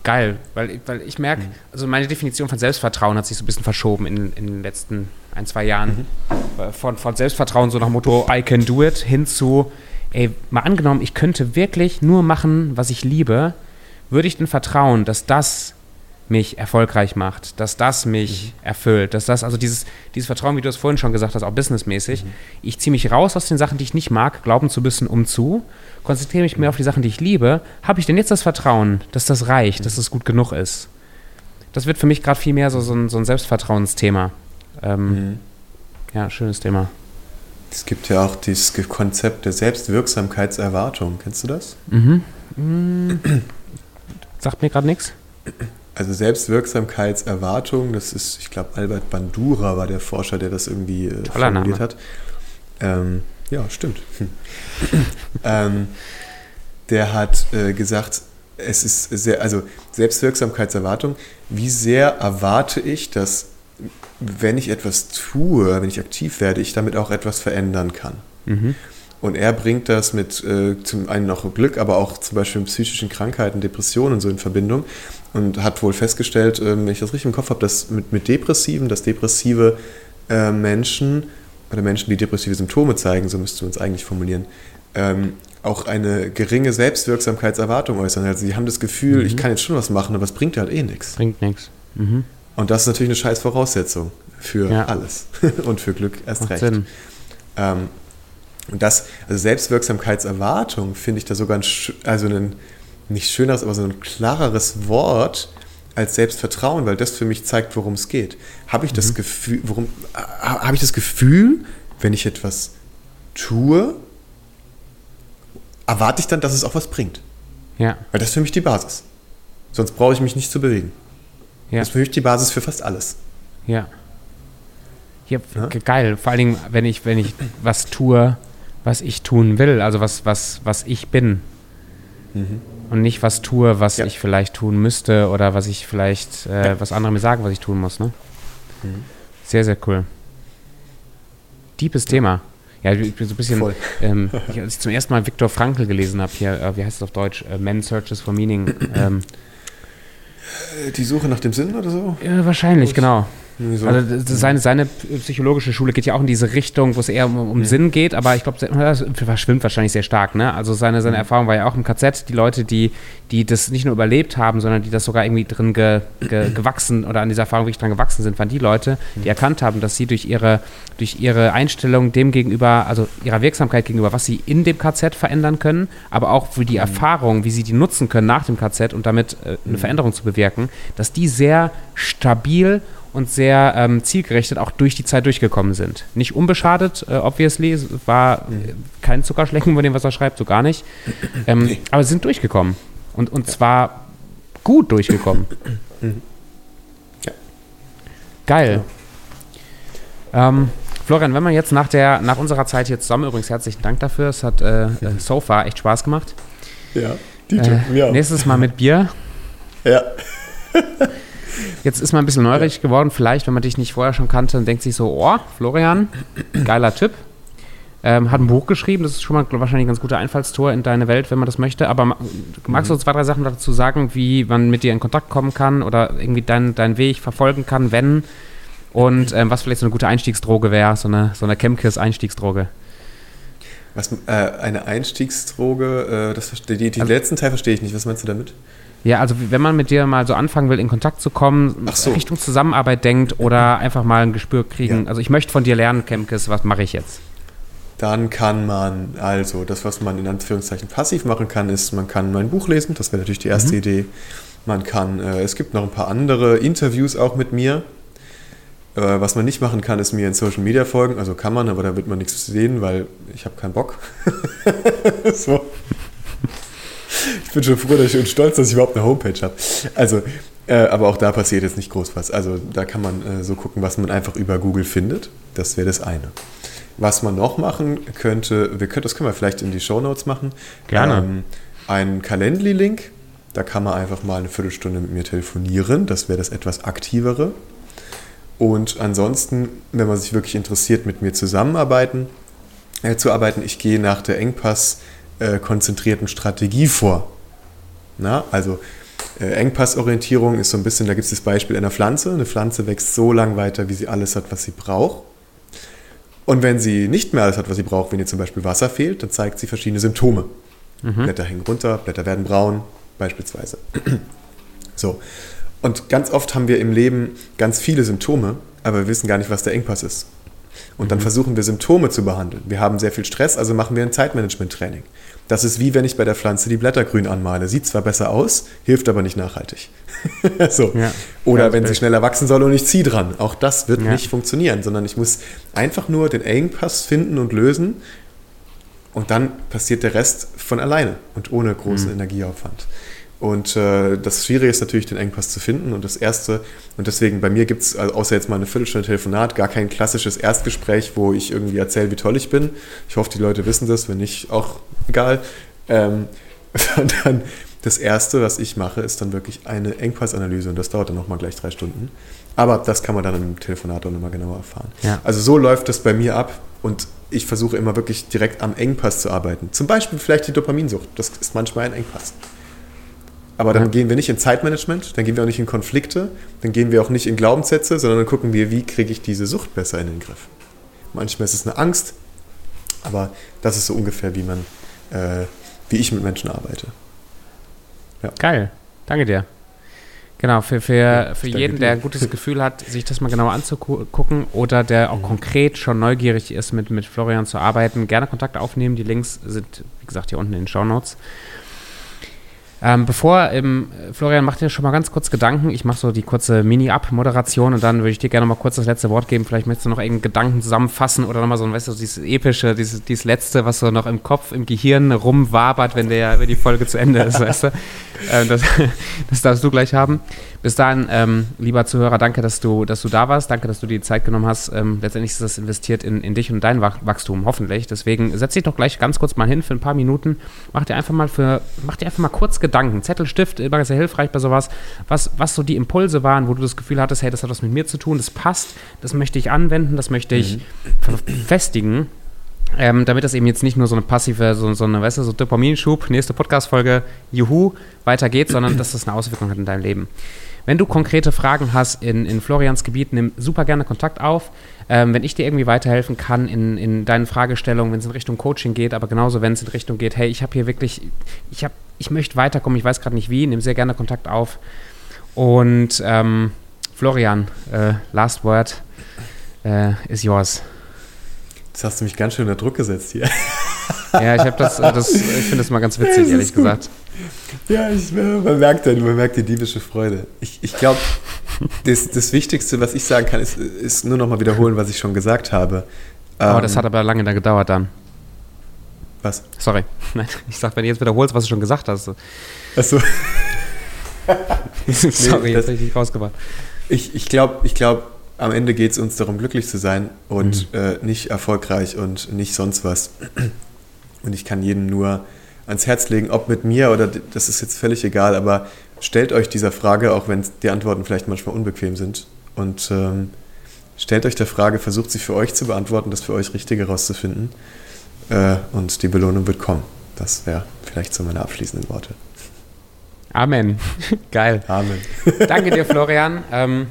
Geil, weil, weil ich merke, mhm. also meine Definition von Selbstvertrauen hat sich so ein bisschen verschoben in, in den letzten ein, zwei Jahren. Mhm. Von, von Selbstvertrauen so nach Motto I can do it hin zu ey, mal angenommen, ich könnte wirklich nur machen, was ich liebe, würde ich denn vertrauen, dass das mich erfolgreich macht, dass das mich mhm. erfüllt, dass das, also dieses, dieses Vertrauen, wie du es vorhin schon gesagt hast, auch businessmäßig, mhm. ich ziehe mich raus aus den Sachen, die ich nicht mag, glauben zu müssen, um zu, konzentriere mich mehr auf die Sachen, die ich liebe, habe ich denn jetzt das Vertrauen, dass das reicht, mhm. dass das gut genug ist? Das wird für mich gerade viel mehr so, so, ein, so ein Selbstvertrauensthema. Ähm, mhm. Ja, schönes Thema. Es gibt ja auch dieses Konzept der Selbstwirksamkeitserwartung. Kennst du das? Mhm. Mhm. Sagt mir gerade nichts. Also Selbstwirksamkeitserwartung, das ist, ich glaube, Albert Bandura war der Forscher, der das irgendwie äh, formuliert Name. hat. Ähm, ja, stimmt. ähm, der hat äh, gesagt, es ist sehr, also Selbstwirksamkeitserwartung, wie sehr erwarte ich, dass wenn ich etwas tue, wenn ich aktiv werde, ich damit auch etwas verändern kann. Mhm. Und er bringt das mit äh, zum einen auch Glück, aber auch zum Beispiel mit psychischen Krankheiten, Depressionen und so in Verbindung und hat wohl festgestellt, äh, wenn ich das richtig im Kopf habe, dass mit, mit Depressiven, dass depressive äh, Menschen oder Menschen, die depressive Symptome zeigen, so müsste man es eigentlich formulieren, ähm, auch eine geringe Selbstwirksamkeitserwartung äußern. Also sie haben das Gefühl, mhm. ich kann jetzt schon was machen, aber es bringt halt eh nichts. Bringt nichts. Mhm. Und das ist natürlich eine scheiß Voraussetzung für ja. alles und für Glück erst Macht recht. Sinn. Ähm, und das, also Selbstwirksamkeitserwartung finde ich da sogar ein, also ein nicht schöneres, aber so ein klareres Wort als Selbstvertrauen, weil das für mich zeigt, worum es geht. Habe ich mhm. das Gefühl, worum habe ich das Gefühl, wenn ich etwas tue, erwarte ich dann, dass es auch was bringt. Ja. Weil das ist für mich die Basis. Sonst brauche ich mich nicht zu bewegen. Ja. Das ist für mich die Basis für fast alles. Ja. Ja, ja. geil. Vor allen Dingen, wenn ich, wenn ich was tue, was ich tun will, also was, was, was ich bin. Mhm. Und nicht was tue, was ja. ich vielleicht tun müsste oder was ich vielleicht, äh, ja. was andere mir sagen, was ich tun muss. Ne? Mhm. Sehr, sehr cool. Deepes Thema. Ja, ich bin so ein bisschen, ähm, ich, als ich zum ersten Mal Viktor Frankl gelesen habe, hier, äh, wie heißt es auf Deutsch? Äh, Man Searches for Meaning. Ähm, die Suche nach dem Sinn oder so? Ja, wahrscheinlich, genau. So. Also seine, seine psychologische Schule geht ja auch in diese Richtung, wo es eher um, um ja. Sinn geht, aber ich glaube, das verschwimmt wahrscheinlich sehr stark. Ne? Also seine, seine Erfahrung war ja auch im KZ, die Leute, die, die das nicht nur überlebt haben, sondern die das sogar irgendwie drin ge, ge, gewachsen oder an dieser Erfahrung wirklich dran gewachsen sind, waren die Leute, die erkannt haben, dass sie durch ihre, durch ihre Einstellung dem gegenüber, also ihrer Wirksamkeit gegenüber, was sie in dem KZ verändern können, aber auch für die mhm. Erfahrung, wie sie die nutzen können nach dem KZ und damit äh, eine mhm. Veränderung zu bewirken, dass die sehr stabil und sehr ähm, zielgerichtet auch durch die Zeit durchgekommen sind. Nicht unbeschadet, äh, obviously, war mhm. kein Zuckerschlecken von dem, was er schreibt, so gar nicht. Ähm, nee. Aber sie sind durchgekommen. Und, und ja. zwar gut durchgekommen. Ja. Geil. Ja. Ähm, Florian, wenn man jetzt nach, der, nach unserer Zeit hier zusammen, übrigens herzlichen Dank dafür, es hat äh, äh so far echt Spaß gemacht. Ja, Dieter, äh. Nächstes Mal mit Bier. Ja. Jetzt ist man ein bisschen neugierig geworden. Vielleicht, wenn man dich nicht vorher schon kannte, dann denkt sich so, oh, Florian, geiler Typ. Ähm, hat ein Buch geschrieben, das ist schon mal wahrscheinlich ein ganz guter Einfallstor in deine Welt, wenn man das möchte. Aber magst du mhm. zwei, drei Sachen dazu sagen, wie man mit dir in Kontakt kommen kann oder irgendwie deinen dein Weg verfolgen kann, wenn? Und ähm, was vielleicht so eine gute Einstiegsdroge wäre, so eine, so eine Chemkis-Einstiegsdroge? Was, äh, eine Einstiegsdroge, äh, das, die, die also, letzten Teil verstehe ich nicht. Was meinst du damit? Ja, also wenn man mit dir mal so anfangen will, in Kontakt zu kommen, so. Richtung Zusammenarbeit denkt oder einfach mal ein Gespür kriegen. Ja. Also ich möchte von dir lernen, Kemkes, was mache ich jetzt? Dann kann man, also das, was man in Anführungszeichen passiv machen kann, ist, man kann mein Buch lesen, das wäre natürlich die erste mhm. Idee. Man kann, äh, es gibt noch ein paar andere Interviews auch mit mir. Äh, was man nicht machen kann, ist mir in Social Media folgen. Also kann man, aber da wird man nichts sehen, weil ich habe keinen Bock. so ich bin schon froh dass ich, und stolz, dass ich überhaupt eine Homepage habe. Also, äh, aber auch da passiert jetzt nicht groß was. Also da kann man äh, so gucken, was man einfach über Google findet. Das wäre das eine. Was man noch machen könnte, wir können, das können wir vielleicht in die Show Notes machen. Gerne. Ähm, ein Calendly-Link. Da kann man einfach mal eine Viertelstunde mit mir telefonieren. Das wäre das etwas aktivere. Und ansonsten, wenn man sich wirklich interessiert, mit mir zusammenarbeiten, äh, zu arbeiten, ich gehe nach der Engpass äh, konzentrierten Strategie vor. Na, also äh, Engpassorientierung ist so ein bisschen, da gibt es das Beispiel einer Pflanze. Eine Pflanze wächst so lang weiter, wie sie alles hat, was sie braucht. Und wenn sie nicht mehr alles hat, was sie braucht, wenn ihr zum Beispiel Wasser fehlt, dann zeigt sie verschiedene Symptome. Mhm. Blätter hängen runter, Blätter werden braun, beispielsweise. so. Und ganz oft haben wir im Leben ganz viele Symptome, aber wir wissen gar nicht, was der Engpass ist. Und dann mhm. versuchen wir Symptome zu behandeln. Wir haben sehr viel Stress, also machen wir ein Zeitmanagement-Training. Das ist wie wenn ich bei der Pflanze die Blätter grün anmale. Sieht zwar besser aus, hilft aber nicht nachhaltig. so. Ja, Oder wenn sie schneller wachsen soll und ich ziehe dran. Auch das wird ja. nicht funktionieren, sondern ich muss einfach nur den Engpass finden und lösen. Und dann passiert der Rest von alleine und ohne großen mhm. Energieaufwand. Und äh, das Schwierige ist natürlich, den Engpass zu finden. Und das Erste, und deswegen bei mir gibt es, also außer jetzt mal eine Viertelstunde Telefonat, gar kein klassisches Erstgespräch, wo ich irgendwie erzähle, wie toll ich bin. Ich hoffe, die Leute wissen das, wenn nicht, auch egal. Ähm, sondern das Erste, was ich mache, ist dann wirklich eine Engpassanalyse und das dauert dann nochmal gleich drei Stunden. Aber das kann man dann im Telefonat auch nochmal genauer erfahren. Ja. Also so läuft das bei mir ab und ich versuche immer wirklich direkt am Engpass zu arbeiten. Zum Beispiel vielleicht die Dopaminsucht. Das ist manchmal ein Engpass. Aber dann ja. gehen wir nicht in Zeitmanagement, dann gehen wir auch nicht in Konflikte, dann gehen wir auch nicht in Glaubenssätze, sondern dann gucken wir, wie kriege ich diese Sucht besser in den Griff. Manchmal ist es eine Angst, aber das ist so ungefähr, wie man, äh, wie ich mit Menschen arbeite. Ja. Geil, danke dir. Genau, für, für, ja, für jeden, der ein gutes Gefühl hat, sich das mal genauer anzugucken oder der auch mhm. konkret schon neugierig ist, mit, mit Florian zu arbeiten, gerne Kontakt aufnehmen. Die Links sind, wie gesagt, hier unten in den Show Notes. Ähm, bevor, ähm, Florian, mach dir schon mal ganz kurz Gedanken. Ich mache so die kurze Mini-Up-Moderation und dann würde ich dir gerne mal kurz das letzte Wort geben. Vielleicht möchtest du noch irgendeinen Gedanken zusammenfassen oder nochmal so weißt du, dieses epische, dieses, dieses letzte, was so noch im Kopf, im Gehirn rumwabert, wenn, der, wenn die Folge zu Ende ist, weißt du? Ähm, das, das darfst du gleich haben. Bis dahin, ähm, lieber Zuhörer, danke, dass du, dass du da warst. Danke, dass du die Zeit genommen hast. Ähm, letztendlich ist das investiert in, in dich und dein Wachstum, hoffentlich. Deswegen setz dich doch gleich ganz kurz mal hin für ein paar Minuten. Mach dir einfach mal für, mach dir einfach mal kurz Gedanken. Zettel, Stift, immer sehr hilfreich bei sowas. Was, was so die Impulse waren, wo du das Gefühl hattest, hey, das hat was mit mir zu tun, das passt, das möchte ich anwenden, das möchte ich mhm. festigen. Ähm, damit das eben jetzt nicht nur so eine passive, so, so eine, weißt du, so Dopaminschub, nächste Podcast-Folge, juhu, weiter geht, sondern dass das eine Auswirkung hat in deinem Leben. Wenn du konkrete Fragen hast in, in Florians Gebiet, nimm super gerne Kontakt auf. Ähm, wenn ich dir irgendwie weiterhelfen kann in, in deinen Fragestellungen, wenn es in Richtung Coaching geht, aber genauso, wenn es in Richtung geht, hey, ich habe hier wirklich, ich, hab, ich möchte weiterkommen, ich weiß gerade nicht wie, nimm sehr gerne Kontakt auf. Und ähm, Florian, äh, last word äh, is yours. Jetzt hast du mich ganz schön unter Druck gesetzt hier. Ja, ich habe das, äh, das, ich finde das mal ganz witzig, ehrlich gut. gesagt. Ja, ich, man, merkt dann, man merkt die diebische Freude. Ich, ich glaube, das, das Wichtigste, was ich sagen kann, ist, ist nur noch mal wiederholen, was ich schon gesagt habe. Aber ähm, das hat aber lange da gedauert dann. Was? Sorry. Nein, ich sag, wenn du jetzt wiederholst, was du schon gesagt hast. Achso. Sorry, nee, jetzt habe ich dich rausgebracht. Ich, ich glaube, ich glaub, am Ende geht es uns darum, glücklich zu sein und mhm. äh, nicht erfolgreich und nicht sonst was. Und ich kann jedem nur ans Herz legen, ob mit mir oder das ist jetzt völlig egal, aber stellt euch dieser Frage, auch wenn die Antworten vielleicht manchmal unbequem sind. Und ähm, stellt euch der Frage, versucht sie für euch zu beantworten, das für euch Richtige herauszufinden. Äh, und die Belohnung wird kommen. Das wäre vielleicht so meine abschließenden Worte. Amen. Geil. Amen. Danke dir, Florian. Ähm,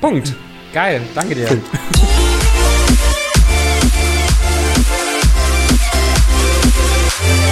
Punkt. Geil. Danke dir.